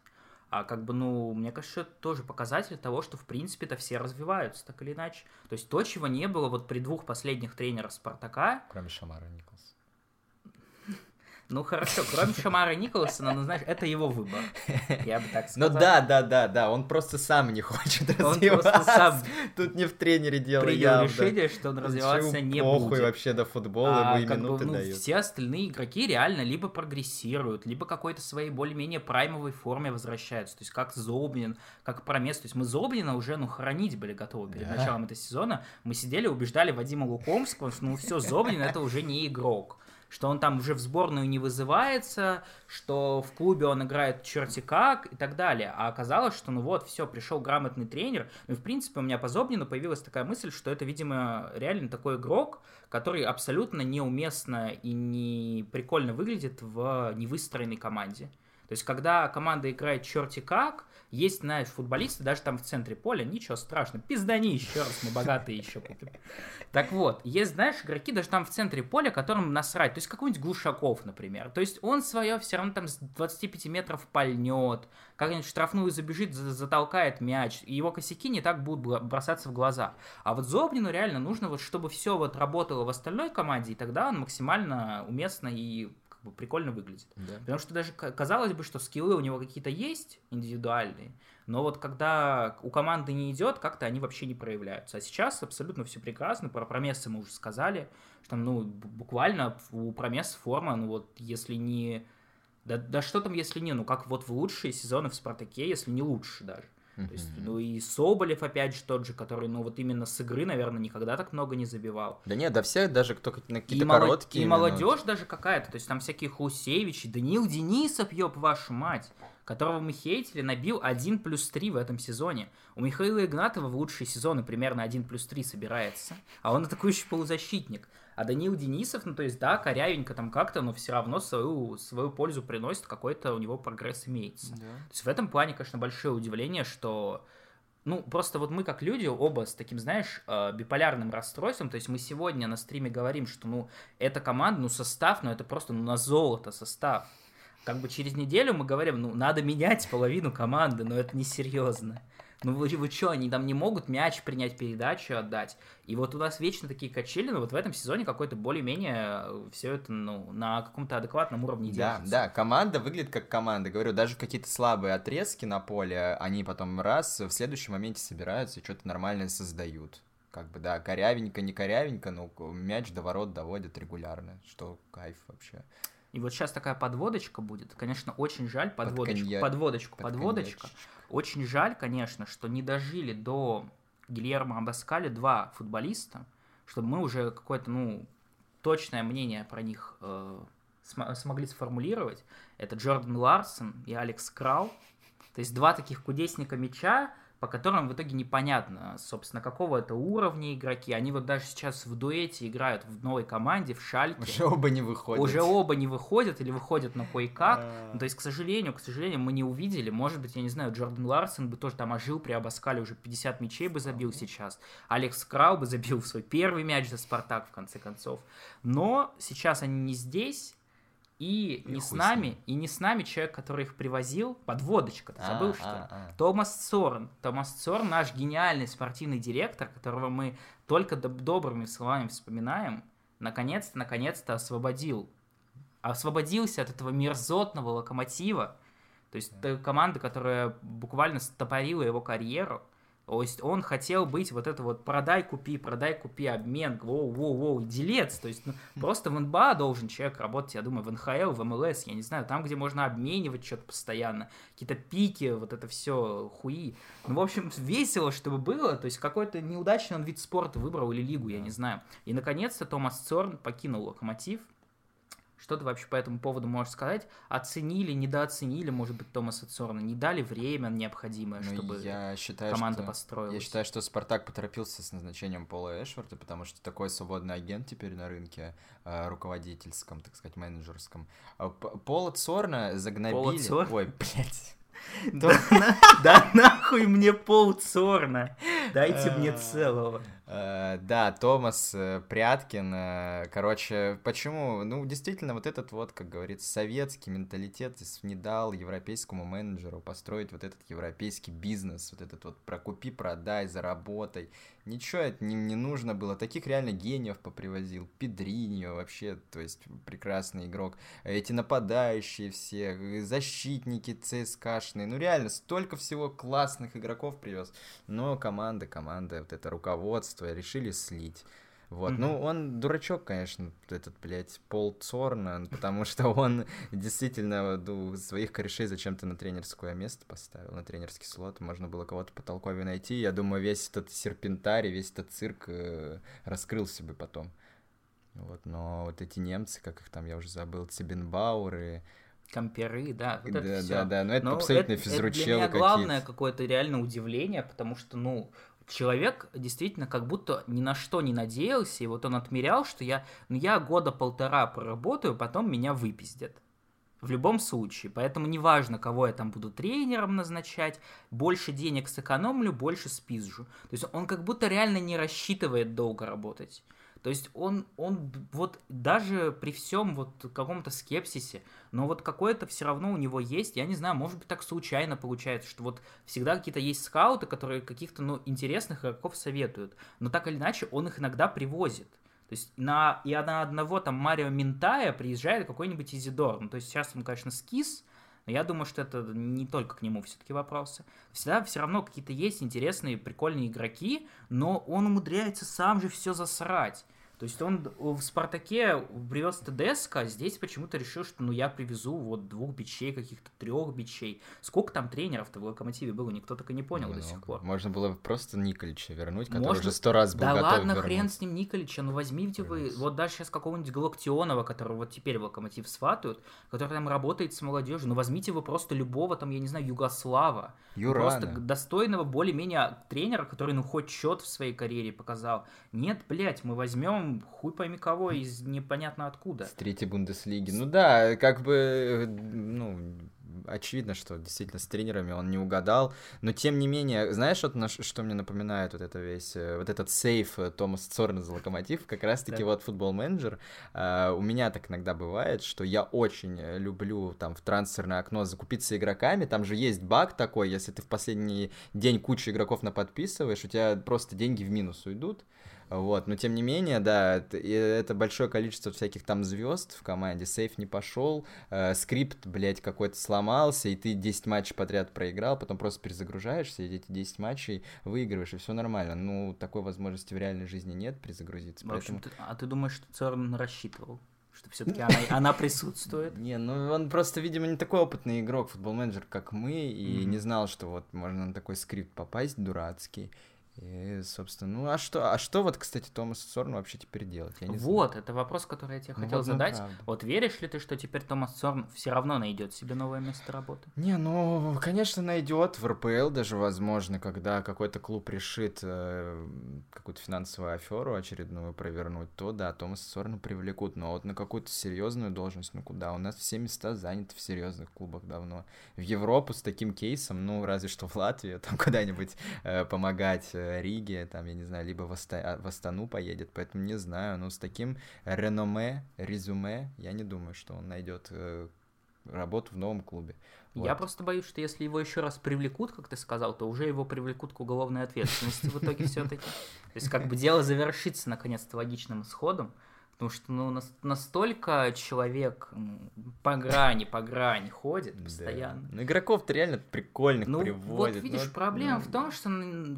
А как бы, ну, мне кажется, это тоже показатель того, что, в принципе-то, все развиваются, так или иначе. То есть то, чего не было вот при двух последних тренерах Спартака... Кроме Шамара Николса. Ну хорошо, кроме Шамара Николсона, ну знаешь, это его выбор. (laughs) Я бы так сказал. Ну да, да, да, да, он просто сам не хочет развиваться. Он просто сам Тут не в тренере дело Принял явно. решение, что он развиваться не похуй будет. вообще до футбола, а, ему и минуты бы, ну, дают. Все остальные игроки реально либо прогрессируют, либо какой-то своей более-менее праймовой форме возвращаются. То есть как Зобнин, как Промес. То есть мы Зобнина уже, ну, хоронить были готовы перед да. началом этого сезона. Мы сидели, убеждали Вадима Лукомского, что ну все, Зобнин это уже не игрок что он там уже в сборную не вызывается, что в клубе он играет черти как и так далее. А оказалось, что ну вот, все, пришел грамотный тренер. Ну в принципе у меня по Зобнину появилась такая мысль, что это, видимо, реально такой игрок, который абсолютно неуместно и не прикольно выглядит в невыстроенной команде. То есть, когда команда играет черти как, есть, знаешь, футболисты, даже там в центре поля, ничего страшного, пиздани еще раз, мы богатые еще. Так вот, есть, знаешь, игроки даже там в центре поля, которым насрать, то есть какой-нибудь Глушаков, например, то есть он свое все равно там с 25 метров пальнет, как-нибудь штрафную забежит, затолкает мяч, и его косяки не так будут бросаться в глаза. А вот Зобнину реально нужно вот, чтобы все вот работало в остальной команде, и тогда он максимально уместно и бы прикольно выглядит. Да. Потому что даже казалось бы, что скиллы у него какие-то есть индивидуальные, но вот когда у команды не идет, как-то они вообще не проявляются. А сейчас абсолютно все прекрасно. Про промессы мы уже сказали, что ну, буквально у промесс форма, ну вот если не... Да, да что там, если не, ну как вот в лучшие сезоны в Спартаке, если не лучше даже. То есть, ну и Соболев, опять же, тот же, который, ну вот именно с игры, наверное, никогда так много не забивал. Да нет, да все, даже кто на какие-то и короткие. И молодежь даже какая-то, то есть там всякие Хусевичи, Даниил Денисов, ёб вашу мать, которого мы хейтили, набил 1 плюс 3 в этом сезоне. У Михаила Игнатова в лучшие сезоны примерно 1 плюс 3 собирается, а он атакующий полузащитник. А Данил Денисов, ну то есть да, корявенько там как-то, но все равно свою, свою пользу приносит, какой-то у него прогресс имеется. Да. То есть в этом плане, конечно, большое удивление, что ну, просто вот мы как люди оба с таким, знаешь, э, биполярным расстройством, то есть мы сегодня на стриме говорим, что, ну, эта команда, ну, состав, ну, это просто ну, на золото состав. Как бы через неделю мы говорим, ну, надо менять половину команды, но это несерьезно. Ну вы, вы что, они там не могут мяч принять передачу, отдать? И вот у нас вечно такие качели, но вот в этом сезоне какой-то более-менее э, все это ну, на каком-то адекватном уровне да, держится. Да, команда выглядит как команда. Говорю, даже какие-то слабые отрезки на поле, они потом раз в следующем моменте собираются и что-то нормальное создают. Как бы, да, корявенько, не корявенько, но мяч до ворот доводят регулярно, что кайф вообще. И вот сейчас такая подводочка будет. Конечно, очень жаль подводочку, под подводочку, под подводочка. Очень жаль, конечно, что не дожили до Гильермо Абаскали два футболиста, чтобы мы уже какое-то, ну, точное мнение про них э, см смогли сформулировать. Это Джордан Ларсон и Алекс Крау. То есть два таких кудесника мяча, по которым в итоге непонятно, собственно, какого это уровня игроки. Они вот даже сейчас в дуэте играют в новой команде, в Шальке. Уже оба не выходят. Уже оба не выходят или выходят на кое-как. А. Ну, то есть, к сожалению, к сожалению, мы не увидели. Может быть, я не знаю, Джордан Ларсон бы тоже там ожил при Абаскале, уже 50 мячей бы забил сейчас. Алекс Крау бы забил свой первый мяч за Спартак, в конце концов. Но сейчас они не здесь, и, и не с нами, и не с нами человек, который их привозил, подводочка, ты а, забыл, а, что а, а. Томас Цорн. Томас Цорн наш гениальный спортивный директор, которого мы только добрыми словами вспоминаем, наконец-то, наконец-то освободил. Освободился от этого мерзотного локомотива, то есть команда, которая буквально стопорила его карьеру, то есть он хотел быть вот это вот продай, купи, продай, купи, обмен, воу, воу, воу, делец. То есть ну, просто в НБА должен человек работать, я думаю, в НХЛ, в МЛС, я не знаю, там, где можно обменивать что-то постоянно, какие-то пики, вот это все, хуи. Ну, в общем, весело, чтобы было, то есть какой-то неудачный он вид спорта выбрал или лигу, я не знаю. И, наконец-то, Томас Цорн покинул Локомотив, что ты вообще по этому поводу можешь сказать? Оценили, недооценили, может быть, Томаса Цорна? Не дали время необходимое, ну, чтобы я считаю, команда что, построилась? Я считаю, что Спартак поторопился с назначением Пола Эшварда, потому что такой свободный агент теперь на рынке, э, руководительском, так сказать, менеджерском. А Пола Цорна загнобили... Пола Цорна? Ой, блядь. (laughs) Да нахуй мне пол Цорна. Дайте мне а. целого. Э, да, Томас э, Пряткин. Э, короче, почему? Ну, действительно, вот этот вот, как говорится, советский менталитет не дал европейскому менеджеру построить вот этот европейский бизнес, вот этот вот прокупи, продай, заработай. Ничего это не, не нужно было. Таких реально гениев попривозил. Педриньо вообще, то есть прекрасный игрок. Эти нападающие все, защитники ЦСКшные. Ну реально, столько всего классных игроков привез. Но команда, команда, вот это руководство чувства, решили слить. Вот, mm-hmm. ну, он дурачок, конечно, этот, блядь, Пол Цорна, (laughs) потому что он действительно ну, своих корешей зачем-то на тренерское место поставил, на тренерский слот. Можно было кого-то по толкове найти. Я думаю, весь этот серпентарий, весь этот цирк э, раскрылся бы потом. Вот, но вот эти немцы, как их там, я уже забыл, Цибенбауры, Камперы, да, вот да, это да, все. да, да, но это но абсолютно это, это для меня главное какое-то реально удивление, потому что, ну, человек действительно как будто ни на что не надеялся, и вот он отмерял, что я, ну, я года полтора проработаю, потом меня выпиздят. В любом случае. Поэтому неважно, кого я там буду тренером назначать, больше денег сэкономлю, больше спизжу. То есть он как будто реально не рассчитывает долго работать. То есть он, он вот даже при всем вот каком-то скепсисе, но вот какое-то все равно у него есть, я не знаю, может быть так случайно получается, что вот всегда какие-то есть скауты, которые каких-то, ну, интересных игроков советуют, но так или иначе он их иногда привозит. То есть на, и на одного там Марио Ментая приезжает какой-нибудь Изидор. Ну, то есть сейчас он, конечно, скис, но я думаю, что это не только к нему все-таки вопросы. Всегда все равно какие-то есть интересные, прикольные игроки, но он умудряется сам же все засрать. То есть он в «Спартаке» привез ТДСК, а здесь почему-то решил, что ну я привезу вот двух бичей, каких-то трех бичей. Сколько там тренеров-то в «Локомотиве» было, никто так и не понял Много. до сих пор. Можно было просто Николича вернуть, который Можно- уже сто раз был Да готов ладно, вернуть. хрен с ним Николича, ну возьмите вы, Вернуть. вот даже сейчас какого-нибудь Галактионова, которого вот теперь в Локомотив сватают, который там работает с молодежью, ну возьмите вы просто любого там, я не знаю, Югослава, Юрана. просто достойного более-менее тренера, который ну хоть счет в своей карьере показал. Нет, блядь, мы возьмем хуй пойми кого из непонятно откуда. С третьей Бундеслиги. Ну да, как бы, э, ну, очевидно, что действительно с тренерами он не угадал, но тем не менее, знаешь, вот на что мне напоминает вот это весь, э, вот этот сейф э, Томаса Цорна за Локомотив, как раз-таки Да. вот футбол-менеджер, а, у меня так иногда бывает, что я очень люблю там в трансферное окно закупиться игроками, там же есть баг такой, если ты в последний день кучу игроков наподписываешь, у тебя просто деньги в минус уйдут, вот, но тем не менее, да, это, большое количество всяких там звезд в команде, сейф не пошел, э, скрипт, блядь, какой-то сломался, и ты 10 матчей подряд проиграл, потом просто перезагружаешься, и эти 10 матчей выигрываешь, и все нормально. Ну, такой возможности в реальной жизни нет перезагрузиться, В общем, поэтому... ты- а ты думаешь, что Цорн рассчитывал? Что все-таки (laughs) она, она присутствует? Не, ну он просто, видимо, не такой опытный игрок, футбол-менеджер, как мы, и Мгм. не знал, что вот можно на такой скрипт попасть дурацкий. И, собственно, ну а что, а что вот, кстати, Томасу Сорну вообще теперь делать? Я не знаю. Вот, это вопрос, который я тебе Ну хотел вот, задать. правда. Вот веришь ли ты, что теперь Томас Цорн все равно найдет себе новое место работы? Не, ну, конечно, найдет в РПЛ даже, возможно, когда какой-то клуб решит э, какую-то финансовую аферу очередную провернуть, то да, Томаса Сорна привлекут, но вот на какую-то серьезную должность, ну куда? У нас все места заняты в серьезных клубах давно. В Европу с таким кейсом, ну, разве что в Латвию, там (laughs) куда-нибудь э, помогать э, Риге, там, я не знаю, либо в, Аста- а, в Астану поедет, поэтому не знаю, но с таким реноме, резюме, я не думаю, что он найдет э, работу в новом клубе. Я Вот. просто боюсь, что если его еще раз привлекут, как ты сказал, то уже его привлекут к уголовной ответственности в итоге все-таки. То есть как бы дело завершится наконец-то логичным исходом. Потому что ну, нас- настолько человек по грани, по грани ходит Да. постоянно. Ну, игроков-то реально прикольных Ну, приводят. вот видишь, ну, проблема ну, в том, что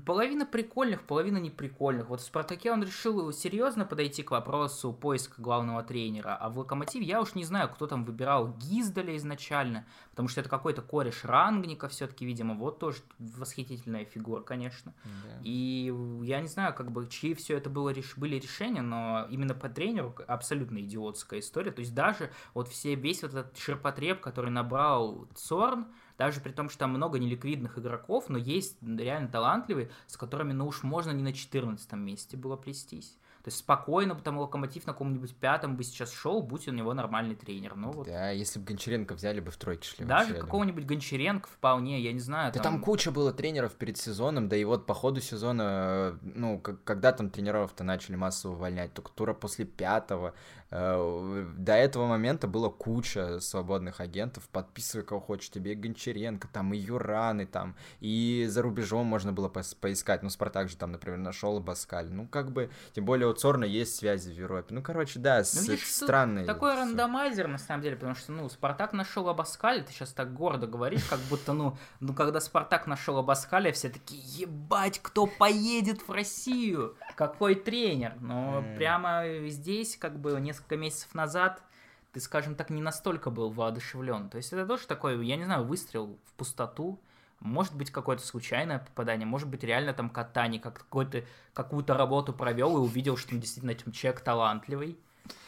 половина прикольных, половина неприкольных. Вот в «Спартаке» он решил серьезно подойти к вопросу поиска главного тренера, а в «Локомотиве» я уж не знаю, кто там выбирал Гиздаля изначально, потому что это какой-то кореш Рангника все-таки, видимо, вот тоже восхитительная фигура, конечно. да. И я не знаю, как бы, чьи все это было, были решения, но именно по тренеру абсолютно идиотская история. То есть даже вот все, весь вот этот ширпотреб, который набрал Цорн, даже при том, что там много неликвидных игроков, но есть реально талантливые, с которыми, ну уж можно не на 14 месте было плестись. То есть спокойно бы там Локомотив на каком-нибудь пятом бы сейчас шел, будь у него нормальный тренер. Ну вот. Да, если бы Гончаренко взяли бы в тройке шли. Даже какого-нибудь Гончаренко вполне, я не знаю. Да там куча было тренеров перед сезоном, да и вот по ходу сезона, ну, когда там тренеров-то начали массово увольнять, только тура после пятого, э, до этого момента было куча свободных агентов, подписывай кого хочешь, тебе и Гончаренко, там и Юраны, там, и за рубежом можно было поискать, ну, Спартак же там, например, нашел Баскаль, ну, как бы, тем более Цорна есть связи в Европе, ну, короче, да, с, Ну, видишь, тут странные. Такой всё. рандомайзер, на самом деле, потому что, ну, Спартак нашел Абаскаля, ты сейчас так гордо говоришь, как будто, ну, ну, когда Спартак нашел Абаскаля, все такие, ебать, кто поедет в Россию? Какой тренер? Но М. прямо здесь, как бы, несколько месяцев назад ты, скажем так, не настолько был воодушевлен. То есть это тоже такой, я не знаю, выстрел в пустоту. Может быть, какое-то случайное попадание, может быть, реально там Катани как какой-то, какую-то работу провел и увидел, что действительно этим человек талантливый.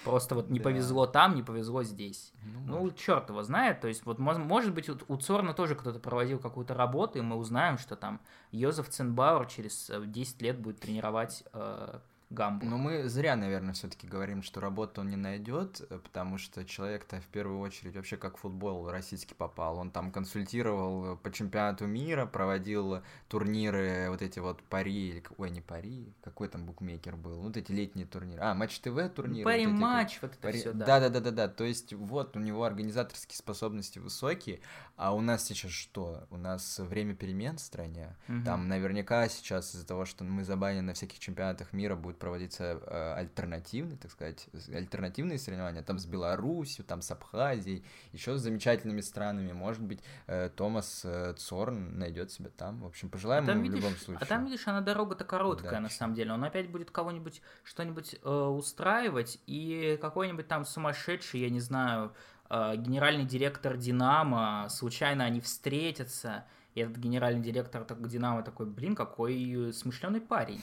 Просто вот не Да. повезло там, не повезло здесь. Ну, Ну, черт его знает. То есть, вот, может быть, у, Цорна тоже кто-то проводил какую-то работу, и мы узнаем, что там Йозеф Ценбауэр через э, 10 лет будет тренировать э, Гамбург. Ну, мы зря, наверное, все-таки говорим, что работу он не найдет, потому что человек-то в первую очередь вообще как футбол российский попал. Он там консультировал по чемпионату мира, проводил турниры, вот эти вот пари, ой, не пари, какой там букмекер был, вот эти летние турниры. А, матч ТВ турниры. Пари вот эти, матч, вот это Пари- все, да. Да, да, да, да, да. То есть вот у него организаторские способности высокие, а у нас сейчас что? У нас время перемен в стране. Мгм. Там наверняка сейчас из-за того, что мы забанены на всяких чемпионатах мира, будет будут проводиться э, альтернативные, так сказать, альтернативные соревнования, там с Беларусью, там с Абхазией, еще с замечательными странами. Может быть, э, Томас э, Цорн найдет себя там. В общем, пожелаем а ему видишь, в любом случае. А там, видишь, она дорога-то короткая, Удачи. на самом деле. Он опять будет кого-нибудь что-нибудь э, устраивать, и какой-нибудь там сумасшедший, я не знаю, э, генеральный директор Динамо, случайно они встретятся, и этот генеральный директор так- Динамо такой, блин, какой смышленый парень.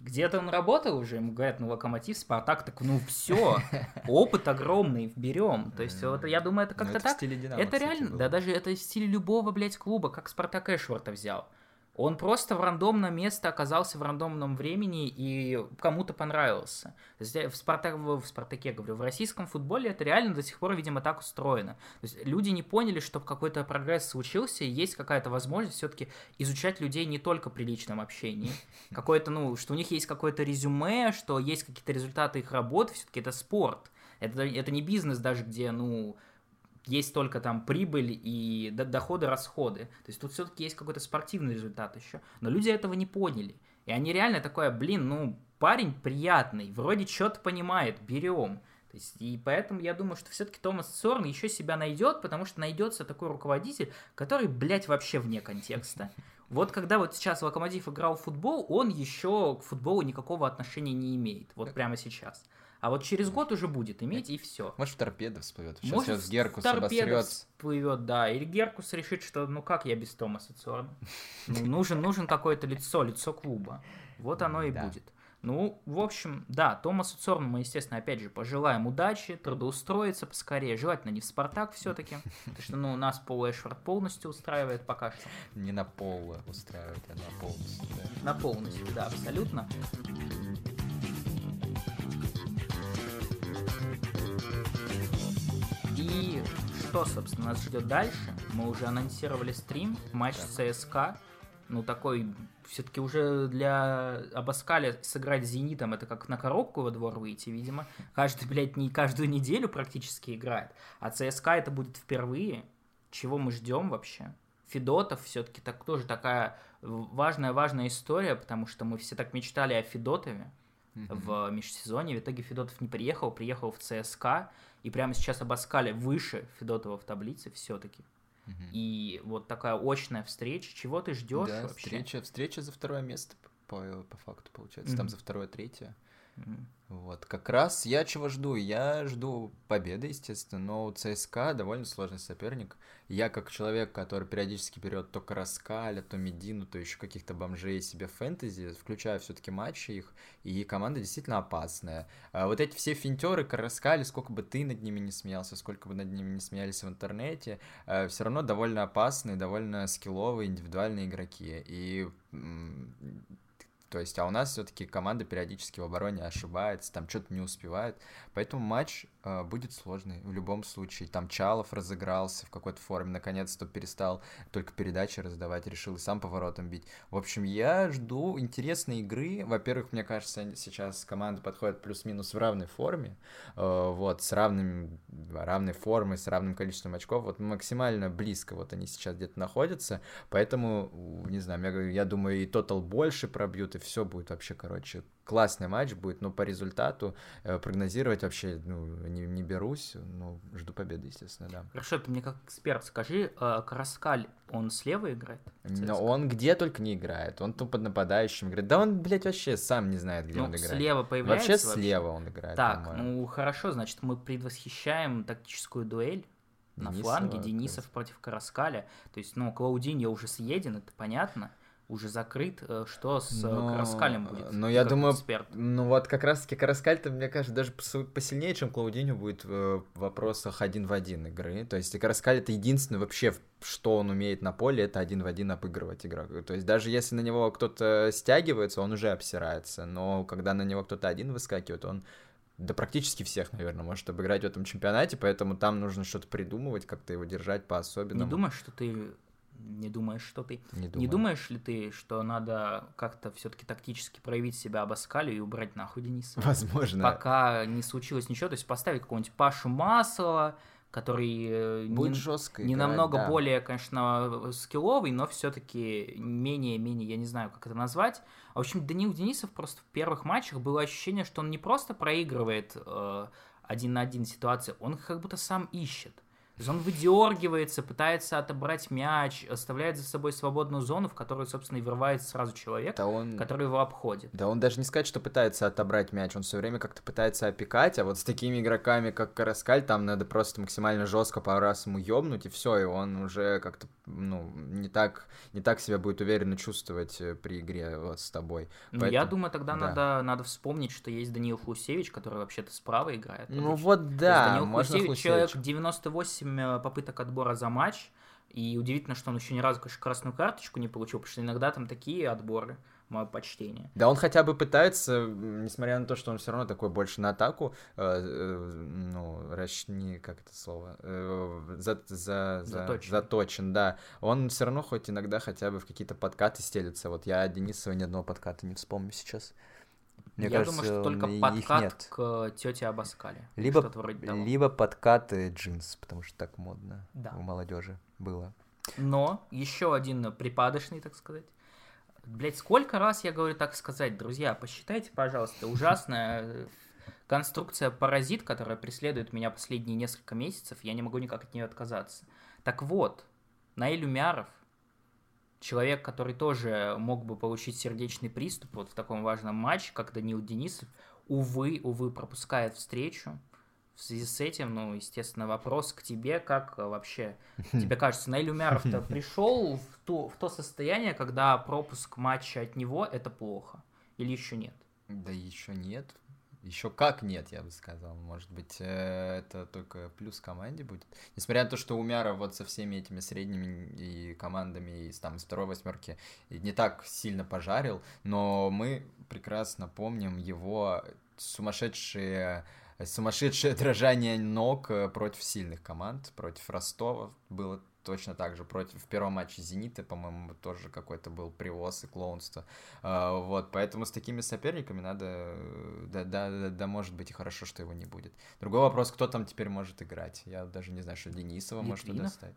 Где-то он работал уже, ему говорят, ну, Локомотив, Спартак, так ну все, опыт огромный, берем. То есть, вот я думаю, это Ну, как-то так. Это реально, да даже это в стиле любого, блядь, клуба, как Спартак Эшворта взял. Он просто в рандомном месте оказался в рандомном времени и кому-то понравился. То есть в, в Спартаке, говорю, в российском футболе это реально до сих пор, видимо, так устроено. То есть люди не поняли, что какой-то прогресс случился, и есть какая-то возможность все-таки изучать людей не только при личном общении. Какое-то, ну, что у них есть какое-то резюме, что есть какие-то результаты их работы, все-таки это спорт. Это, это не бизнес даже, где, ну, есть только там прибыль и до- доходы, расходы. То есть тут все-таки есть какой-то спортивный результат еще. Но люди этого не поняли. И они реально такое, блин, ну, парень приятный, вроде что-то понимает, берем. То есть, и поэтому я думаю, что все-таки Томас Сорн еще себя найдет, потому что найдется такой руководитель, который, блядь, вообще вне контекста. Вот когда вот сейчас Локомотив играл в футбол, он еще к футболу никакого отношения не имеет. Вот прямо сейчас. А вот через год уже будет иметь, и все. Может, в торпеда всплывет. Сейчас, Может, сейчас Геркус торпеда всплывет, да. Или Геркус решит, что ну как я без Томаса Цорна? (laughs) Ну, нужен, нужен какое-то лицо, лицо клуба. Вот оно и Да. будет. Ну, в общем, да, Томасу Цорну мы, естественно, опять же, пожелаем удачи, трудоустроиться поскорее, желательно не в Спартак все-таки, потому что, ну, нас Пол Эшфорд полностью устраивает пока что. Не на пол устраивать, а на полностью, да. На полностью, да, абсолютно. И что, собственно, нас ждет дальше? Мы уже анонсировали стрим, матч ЦСКА. Ну, такой, все-таки уже для Абаскаля сыграть с Зенитом, это как на коробку во двор выйти, видимо. Каждый, блядь, не каждую неделю практически играет. А ЦСКА это будет впервые. Чего мы ждем вообще? Федотов все-таки так, тоже такая важная-важная история, потому что мы все так мечтали о Федотове в межсезонье. В итоге Федотов не приехал, приехал в ЦСКА, и прямо сейчас Абаскаля выше Федотова в таблице все-таки. И вот такая очная встреча. Чего ты ждешь Да, вообще? встреча, встреча за второе место по, по факту получается. Там за второе, третье. Вот, как раз я чего жду? Я жду победы, естественно, но у ЦСКА довольно сложный соперник. Я как человек, который периодически берет то Караскаля, то Медину, то еще каких-то бомжей себе фэнтези, включаю все-таки матчи их, и команда действительно опасная. А вот эти все финтеры, Караскали, сколько бы ты над ними не смеялся, сколько бы над ними не смеялись в интернете, все равно довольно опасные, довольно скилловые, индивидуальные игроки. И то есть, а у нас все-таки команда периодически в обороне ошибается, там что-то не успевает. Поэтому матч э, будет сложный в любом случае. Там Чалов разыгрался в какой-то форме, наконец-то перестал только передачи раздавать, решил и сам поворотом бить. В общем, я жду интересной игры. Во-первых, мне кажется, сейчас команда подходит плюс-минус в равной форме. Э, вот, с равным, равной формой, с равным количеством очков. Вот максимально близко вот они сейчас где-то находятся. Поэтому, не знаю, я, я думаю, и тотал больше пробьют, и все будет вообще, короче, классный матч будет, но по результату э, прогнозировать вообще ну, не, не берусь, ну, жду победы, естественно, да. Хорошо, ты мне как эксперт скажи, э, Караскаль, он слева играет? Но он где только не играет, он тупо нападающим играет. Да он, блядь, вообще сам не знает, где Ну, он играет. слева появляется Вообще слева он играет, Так, по-моему. ну хорошо, значит, мы предвосхищаем тактическую дуэль на Денисова, фланге то Денисов против Караскаля. То есть, ну, Клаудиньо уже съеден, это понятно, уже закрыт. Э, Что с э, Но- Караскалем будет? Ты я думаю, эксперт. Ну вот как раз-таки Караскаль-то, мне кажется, даже пос- посильнее, чем Клаудинho будет в вопросах один в один игры. То есть Караскаль это единственное вообще, что он умеет на поле, это один в один обыгрывать игрока. То есть даже если на него кто-то стягивается, он уже обсирается. Но когда на него кто-то один выскакивает, он да практически всех, наверное, может обыграть в этом чемпионате, поэтому там нужно что-то придумывать, как-то его держать Не по-особенному. думаешь, что ты... Не думаешь, что ты... Не Не думаешь ли ты, что надо как-то все-таки тактически проявить себя Абаскалю и убрать нахуй Дениса? Возможно. Пока не случилось ничего, то есть поставить какого-нибудь Пашу Маслова, который э, Будет не, жестко не играть, намного да. более, конечно, скилловый, но все-таки менее-менее, я не знаю, как это назвать. В общем, Данил Денисов просто в первых матчах было ощущение, что он не просто проигрывает э, один на один ситуации, он как будто сам ищет. То есть он выдергивается, пытается отобрать мяч, оставляет за собой свободную зону, в которую, собственно, и врывается сразу человек, да он... который его обходит. Да он даже не сказать, что пытается отобрать мяч, он все время как-то пытается опекать, а вот с такими игроками, как Караскаль, там надо просто максимально жестко пару раз ему ёбнуть, и все, и он уже как-то, ну, не так, не так себя будет уверенно чувствовать э, при игре э, вот с тобой. Ну, Поэтому... я думаю, тогда да. надо, надо вспомнить, что есть Даниил Хусевич, который вообще-то справа играет. Ну, обычно. вот да, Даниил можно Хусевич, Хусевич человек 98 8 э, попыток отбора за матч. И удивительно, что он еще ни разу, конечно, красную карточку не получил, потому что иногда там такие отборы, мое почтение. Да, он хотя бы пытается, несмотря на то, что он все равно такой больше на атаку, э, э, ну, расщ... не, как это слово, э, за, за, за, заточен. заточен, да. Он все равно хоть иногда хотя бы в какие-то подкаты стелится. Вот я Денисова ни одного подката не вспомню сейчас. Мне я кажется, думаю, что только подкат нет. к тете Абаскале. Либо, либо подкаты джинс, потому что так модно Да. у молодежи было. Но еще один припадочный, так сказать. Блять, сколько раз я говорю так сказать, друзья, посчитайте, пожалуйста, ужасная э, конструкция паразит, которая преследует меня последние несколько месяцев, я не могу никак от нее отказаться. Так вот, Наиль Умяров, человек, который тоже мог бы получить сердечный приступ вот в таком важном матче, как Данил Денисов, увы, увы, пропускает встречу. В связи с этим, ну, естественно, вопрос к тебе, как э, вообще (laughs) тебе кажется, Наиль Умяров-то (laughs) пришел в, ту, в то состояние, когда пропуск матча от него это плохо? Или еще нет? Да еще нет. Еще как нет, я бы сказал. Может быть, э, это только плюс команде будет. Несмотря на то, что Умяра вот со всеми этими средними и командами из, там, из второй восьмерки не так сильно пожарил, но мы прекрасно помним его сумасшедшие сумасшедшее дрожание ног э, против сильных команд, против Ростова было точно так же против в первом матче Зенита, по-моему, тоже какой-то был привоз и клоунство. А, Вот, поэтому с такими соперниками надо, да, да, да, да, может быть и хорошо, что его не будет. Другой вопрос, кто там теперь может играть? Я даже не знаю, что Денисова может Литвинов? стать.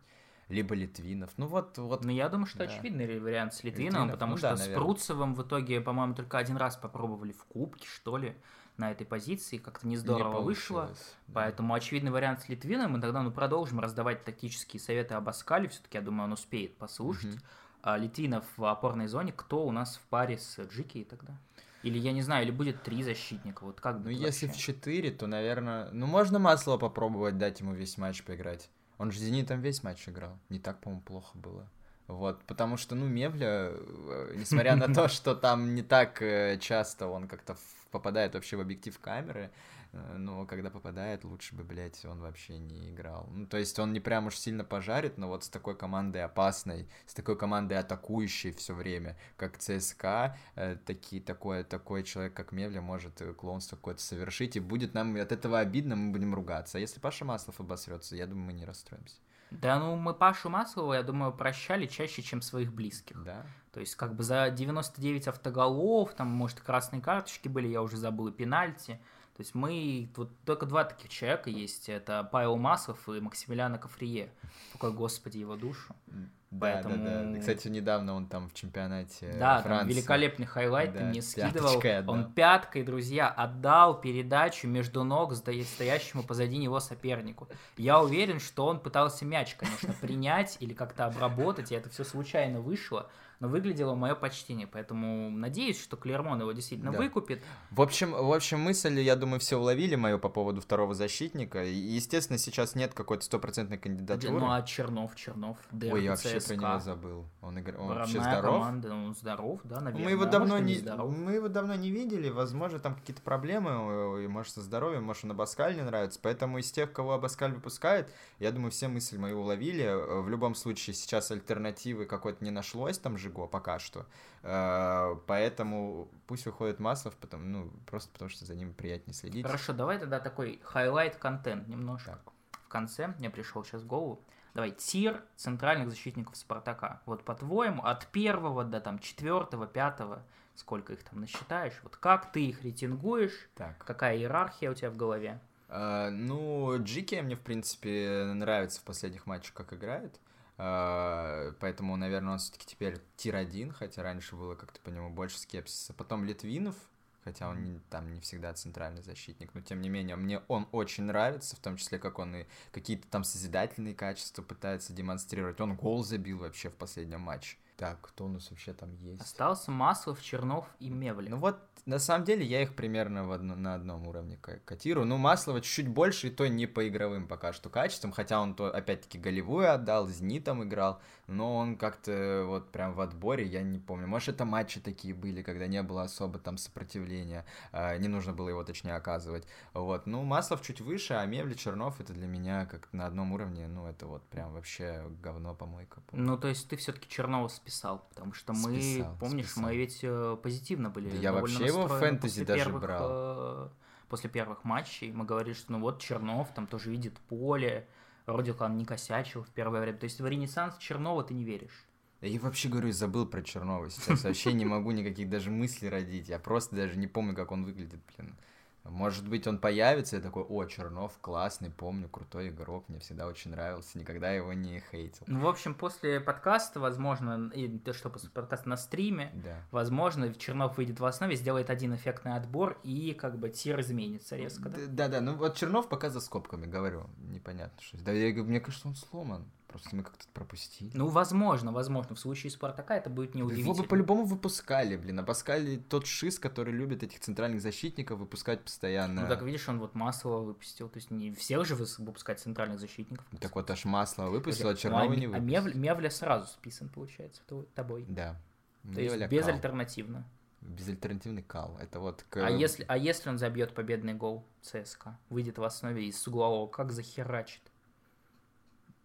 Либо Литвинов. Ну вот, вот. Ну, я думаю, что да. очевидный вариант с Литвиновым, Литвинов, потому ну что да, с. Пруцевым в итоге, по-моему, только один раз попробовали в кубке, что ли, на этой позиции, как-то не здорово не вышло. да. Поэтому очевидный вариант с Литвином, и тогда мы продолжим раздавать тактические советы об Аскале, все-таки, я думаю, он успеет послушать. Мгм. А Литвинов в опорной зоне, кто у нас в паре с Джики тогда? Или, я не знаю, или будет три защитника, вот как Ну, будет если в вообще? 4, то, наверное... Ну, можно Маслова попробовать дать ему весь матч поиграть. Он же Зенитом весь матч играл. Не так, по-моему, плохо было. Вот, потому что, ну, Мевля, э, несмотря на то, (laughs) что там не так э, часто он как-то попадает вообще в объектив камеры, э, но когда попадает, лучше бы, блядь, он вообще не играл. Ну, то есть он не прям уж сильно пожарит, но вот с такой командой опасной, с такой командой атакующей все время, как ЦСКА, э, такие, такой, такой человек, как Мевля, может клоунство какое-то совершить, и будет нам от этого обидно, мы будем ругаться. А если Паша Маслов обосрется, я думаю, мы не расстроимся. Да, ну мы Пашу Маслова, я думаю, прощали чаще, чем своих близких. Да? То есть, как бы за 99 автоголов, там, может, красные карточки были, я уже забыл, и пенальти. То есть мы, вот только два таких человека есть, это Павел Маслов и Максимилиано Кофрие. Такой, господи, его душу. Да, да, да. Поэтому- И, Кстати, недавно он там в чемпионате Да, там Франции. великолепный highlight, ты Да, мне скидывал. Он пяткой, друзья, отдал передачу между ног стоящему позади него сопернику. Я уверен, что он пытался мяч, конечно, принять или как-то обработать, и это все случайно вышло, но выглядело мое почтение. Поэтому надеюсь, что Клермон его действительно Да. выкупит. В общем, в общем, мысль, я думаю, все уловили мою по поводу второго защитника. И, естественно, сейчас нет какой-то стопроцентной кандидатуры. Ну а Чернов, Чернов, дерби, Ой, я вообще ЦСКА, про него забыл. Он, игр... он вообще здоров? команда, он здоров, да, наверное. Мы его давно может, не, здоров. мы его давно не видели, возможно, там какие-то проблемы, э, и, может, со здоровьем, может, он Абаскаль не нравится, поэтому из тех, кого Абаскаль выпускает, я думаю, все мысли мои уловили, Э, в любом случае, сейчас альтернативы какой-то не нашлось там Жиго пока что, Э, поэтому пусть выходит Маслов, потому, ну, просто потому что за ним приятнее следить. Хорошо, давай тогда такой highlight-контент немножко. Так. В конце мне пришел сейчас в голову. Давай, tier центральных защитников Спартака. Вот по-твоему, от первого до там четвертого, пятого, сколько их там насчитаешь, вот как ты их рейтингуешь, Так, какая иерархия у тебя в голове? А, ну, Джики мне, в принципе, нравится в последних матчах, как играет. А, поэтому, наверное, он все-таки теперь тир-1, хотя раньше было как-то по нему больше скепсиса. Потом Литвинов, хотя он не, там не всегда центральный защитник, но тем не менее мне он очень нравится, в том числе как он и какие-то там созидательные качества пытается демонстрировать. Он гол забил вообще в последнем матче. Так, кто у нас вообще там есть? Остался Маслов, Чернов и Мевлин. Ну вот, на самом деле, я их примерно в одно, на одном уровне котирую. Ну, Маслова чуть-чуть больше, и то не по игровым пока что качествам, хотя он то, опять-таки, голевую отдал, Зенитом играл, но он как-то вот прям в отборе, я не помню. Может, это матчи такие были, когда не было особо там сопротивления, э, не нужно было его, точнее, оказывать. Вот, ну, Маслов чуть выше, а Мевли, Чернов, это для меня как на одном уровне, ну, это вот прям вообще говно помойка. Ну, то есть ты все-таки Чернова списал, потому что мы, списал, помнишь, списал. мы ведь э, позитивно были. Да я вообще его в фэнтези даже первых, брал. Э, после первых матчей мы говорили, что ну вот Чернов там тоже видит поле, вроде как он не косячил в первое время. То есть в ренессанс Чернова ты не веришь. Я вообще говорю, забыл про Чернова сейчас. Вообще не могу никаких даже мыслей родить. Я просто даже не помню, как он выглядит, блин. Может быть, он появится, я такой, о, Чернов, классный, помню, крутой игрок, мне всегда очень нравился, никогда его не хейтил. Ну, в общем, после подкаста, возможно, и то, что после подкаста на стриме, да. возможно, Чернов выйдет в основе, сделает один эффектный отбор, и как бы тир изменится резко, да? Да-да, ну вот Чернов пока за скобками, говорю, непонятно что. Да, я, мне кажется, он сломан. Просто мы как-то пропустили. Ну, возможно, возможно. В случае Спартака это будет неудивительно. Его бы по-любому выпускали, блин. Паскаль тот шиз, который любит этих центральных защитников выпускать постоянно. Ну, так видишь, он вот Маслова выпустил. То есть не всех же выпускать центральных защитников. Так вот, аж Маслова выпустил, а Чернова ну, а, не выпустил. А Мев, Мевля сразу списан, получается, тобой. Да. То Мевля есть безальтернативно. Безальтернативный кал. Это вот... К... А, если, а если он забьет победный гол ЦСКА? Выйдет в основе из углового, как захерачит?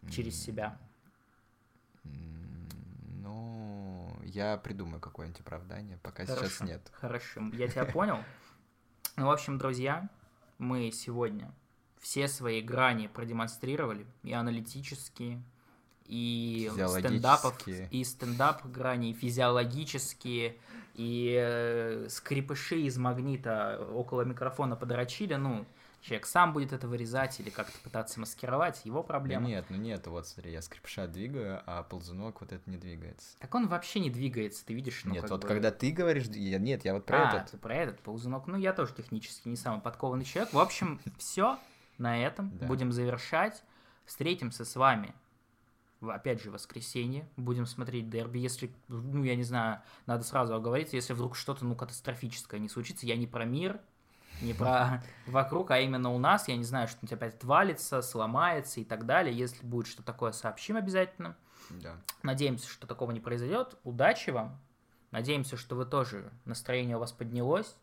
Через себя. Ну, я придумаю какое-нибудь оправдание, пока Хорошо. сейчас нет. Хорошо, я тебя понял. Ну, в общем, друзья, мы сегодня все свои грани продемонстрировали, и аналитические, и стендапов, и стендап грани, и физиологические, и э, скрипыши из магнита около микрофона подрочили, ну, человек сам будет это вырезать или как-то пытаться маскировать, его проблема. Да нет, ну нет, вот смотри, я скрипша двигаю, а ползунок вот это не двигается. Так он вообще не двигается, ты видишь, ну Нет, вот бы... когда ты говоришь, я, нет, я вот про а, этот. ты про этот ползунок, ну я тоже технически не самый подкованный человек. В общем, (laughs) все на этом, будем завершать. Встретимся с вами опять же, воскресенье, будем смотреть дерби, если, ну, я не знаю, надо сразу оговориться, если вдруг что-то, ну, катастрофическое не случится, я не про мир, не про (laughs) вокруг, а именно у нас. Я не знаю, что-нибудь опять отвалится, сломается и так далее. Если будет что такое, сообщим обязательно. Да. Надеемся, что такого не произойдет. Удачи вам. Надеемся, что вы тоже, настроение у вас поднялось.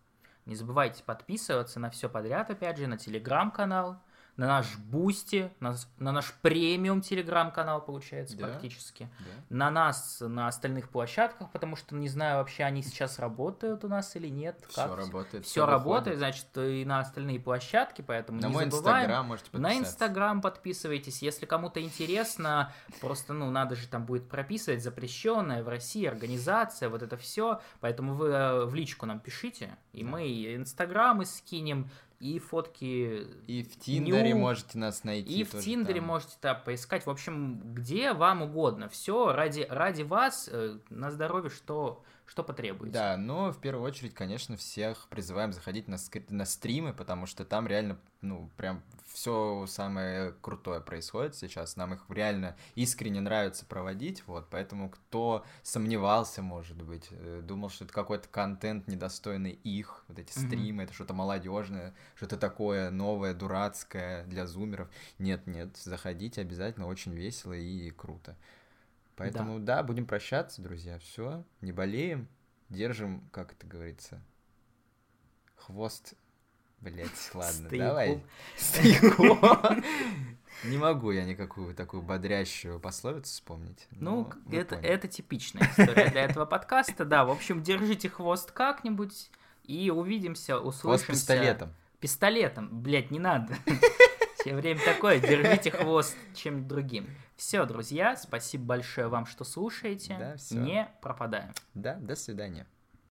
Не забывайте подписываться на все подряд, опять же, на телеграм-канал, на наш Boosty, на, на наш премиум телеграм-канал, получается, да, практически. Да. На нас, на остальных площадках, потому что не знаю вообще, они сейчас работают у нас или нет. Все как? работает. Все, работает, значит, и на остальные площадки, поэтому на не мой забываем. инстаграм можете подписаться. На инстаграм подписывайтесь. Если кому-то интересно, просто, ну, надо же там будет прописывать запрещенная в России организация, вот это все. Поэтому вы э, в личку нам пишите, и да. мы инстаграмы скинем, и фотки... И в Тиндере Ню, можете нас найти. И в Тиндере там. можете да, поискать. В общем, где вам угодно. Все ради, ради вас, э, на здоровье, что, что потребуется. Да, но в первую очередь, конечно, всех призываем заходить на, на стримы, потому что там реально, ну, прям все самое крутое происходит сейчас. Нам их реально искренне нравится проводить, вот, поэтому кто сомневался, может быть, э, думал, что это какой-то контент недостойный их, вот эти стримы, mm-hmm. это что-то молодежное, что-то такое новое, дурацкое для зумеров. Нет, нет, заходите обязательно, очень весело и круто. Поэтому, да, да будем прощаться, друзья. Все, не болеем, держим, как это говорится, хвост Блять, (laughs) ладно, Стояку. давай. (laughs) Стояку. (laughs) Не могу я никакую такую бодрящую пословицу вспомнить. Ну, это, это типичная история для этого подкаста. Да, в общем, держите хвост как-нибудь и увидимся, услышимся. Хвост пистолетом. Пистолетом, блять, не надо. Все время такое, держите хвост чем другим. Все, друзья, спасибо большое вам, что слушаете. Да, все. Не пропадаем. Да, до свидания.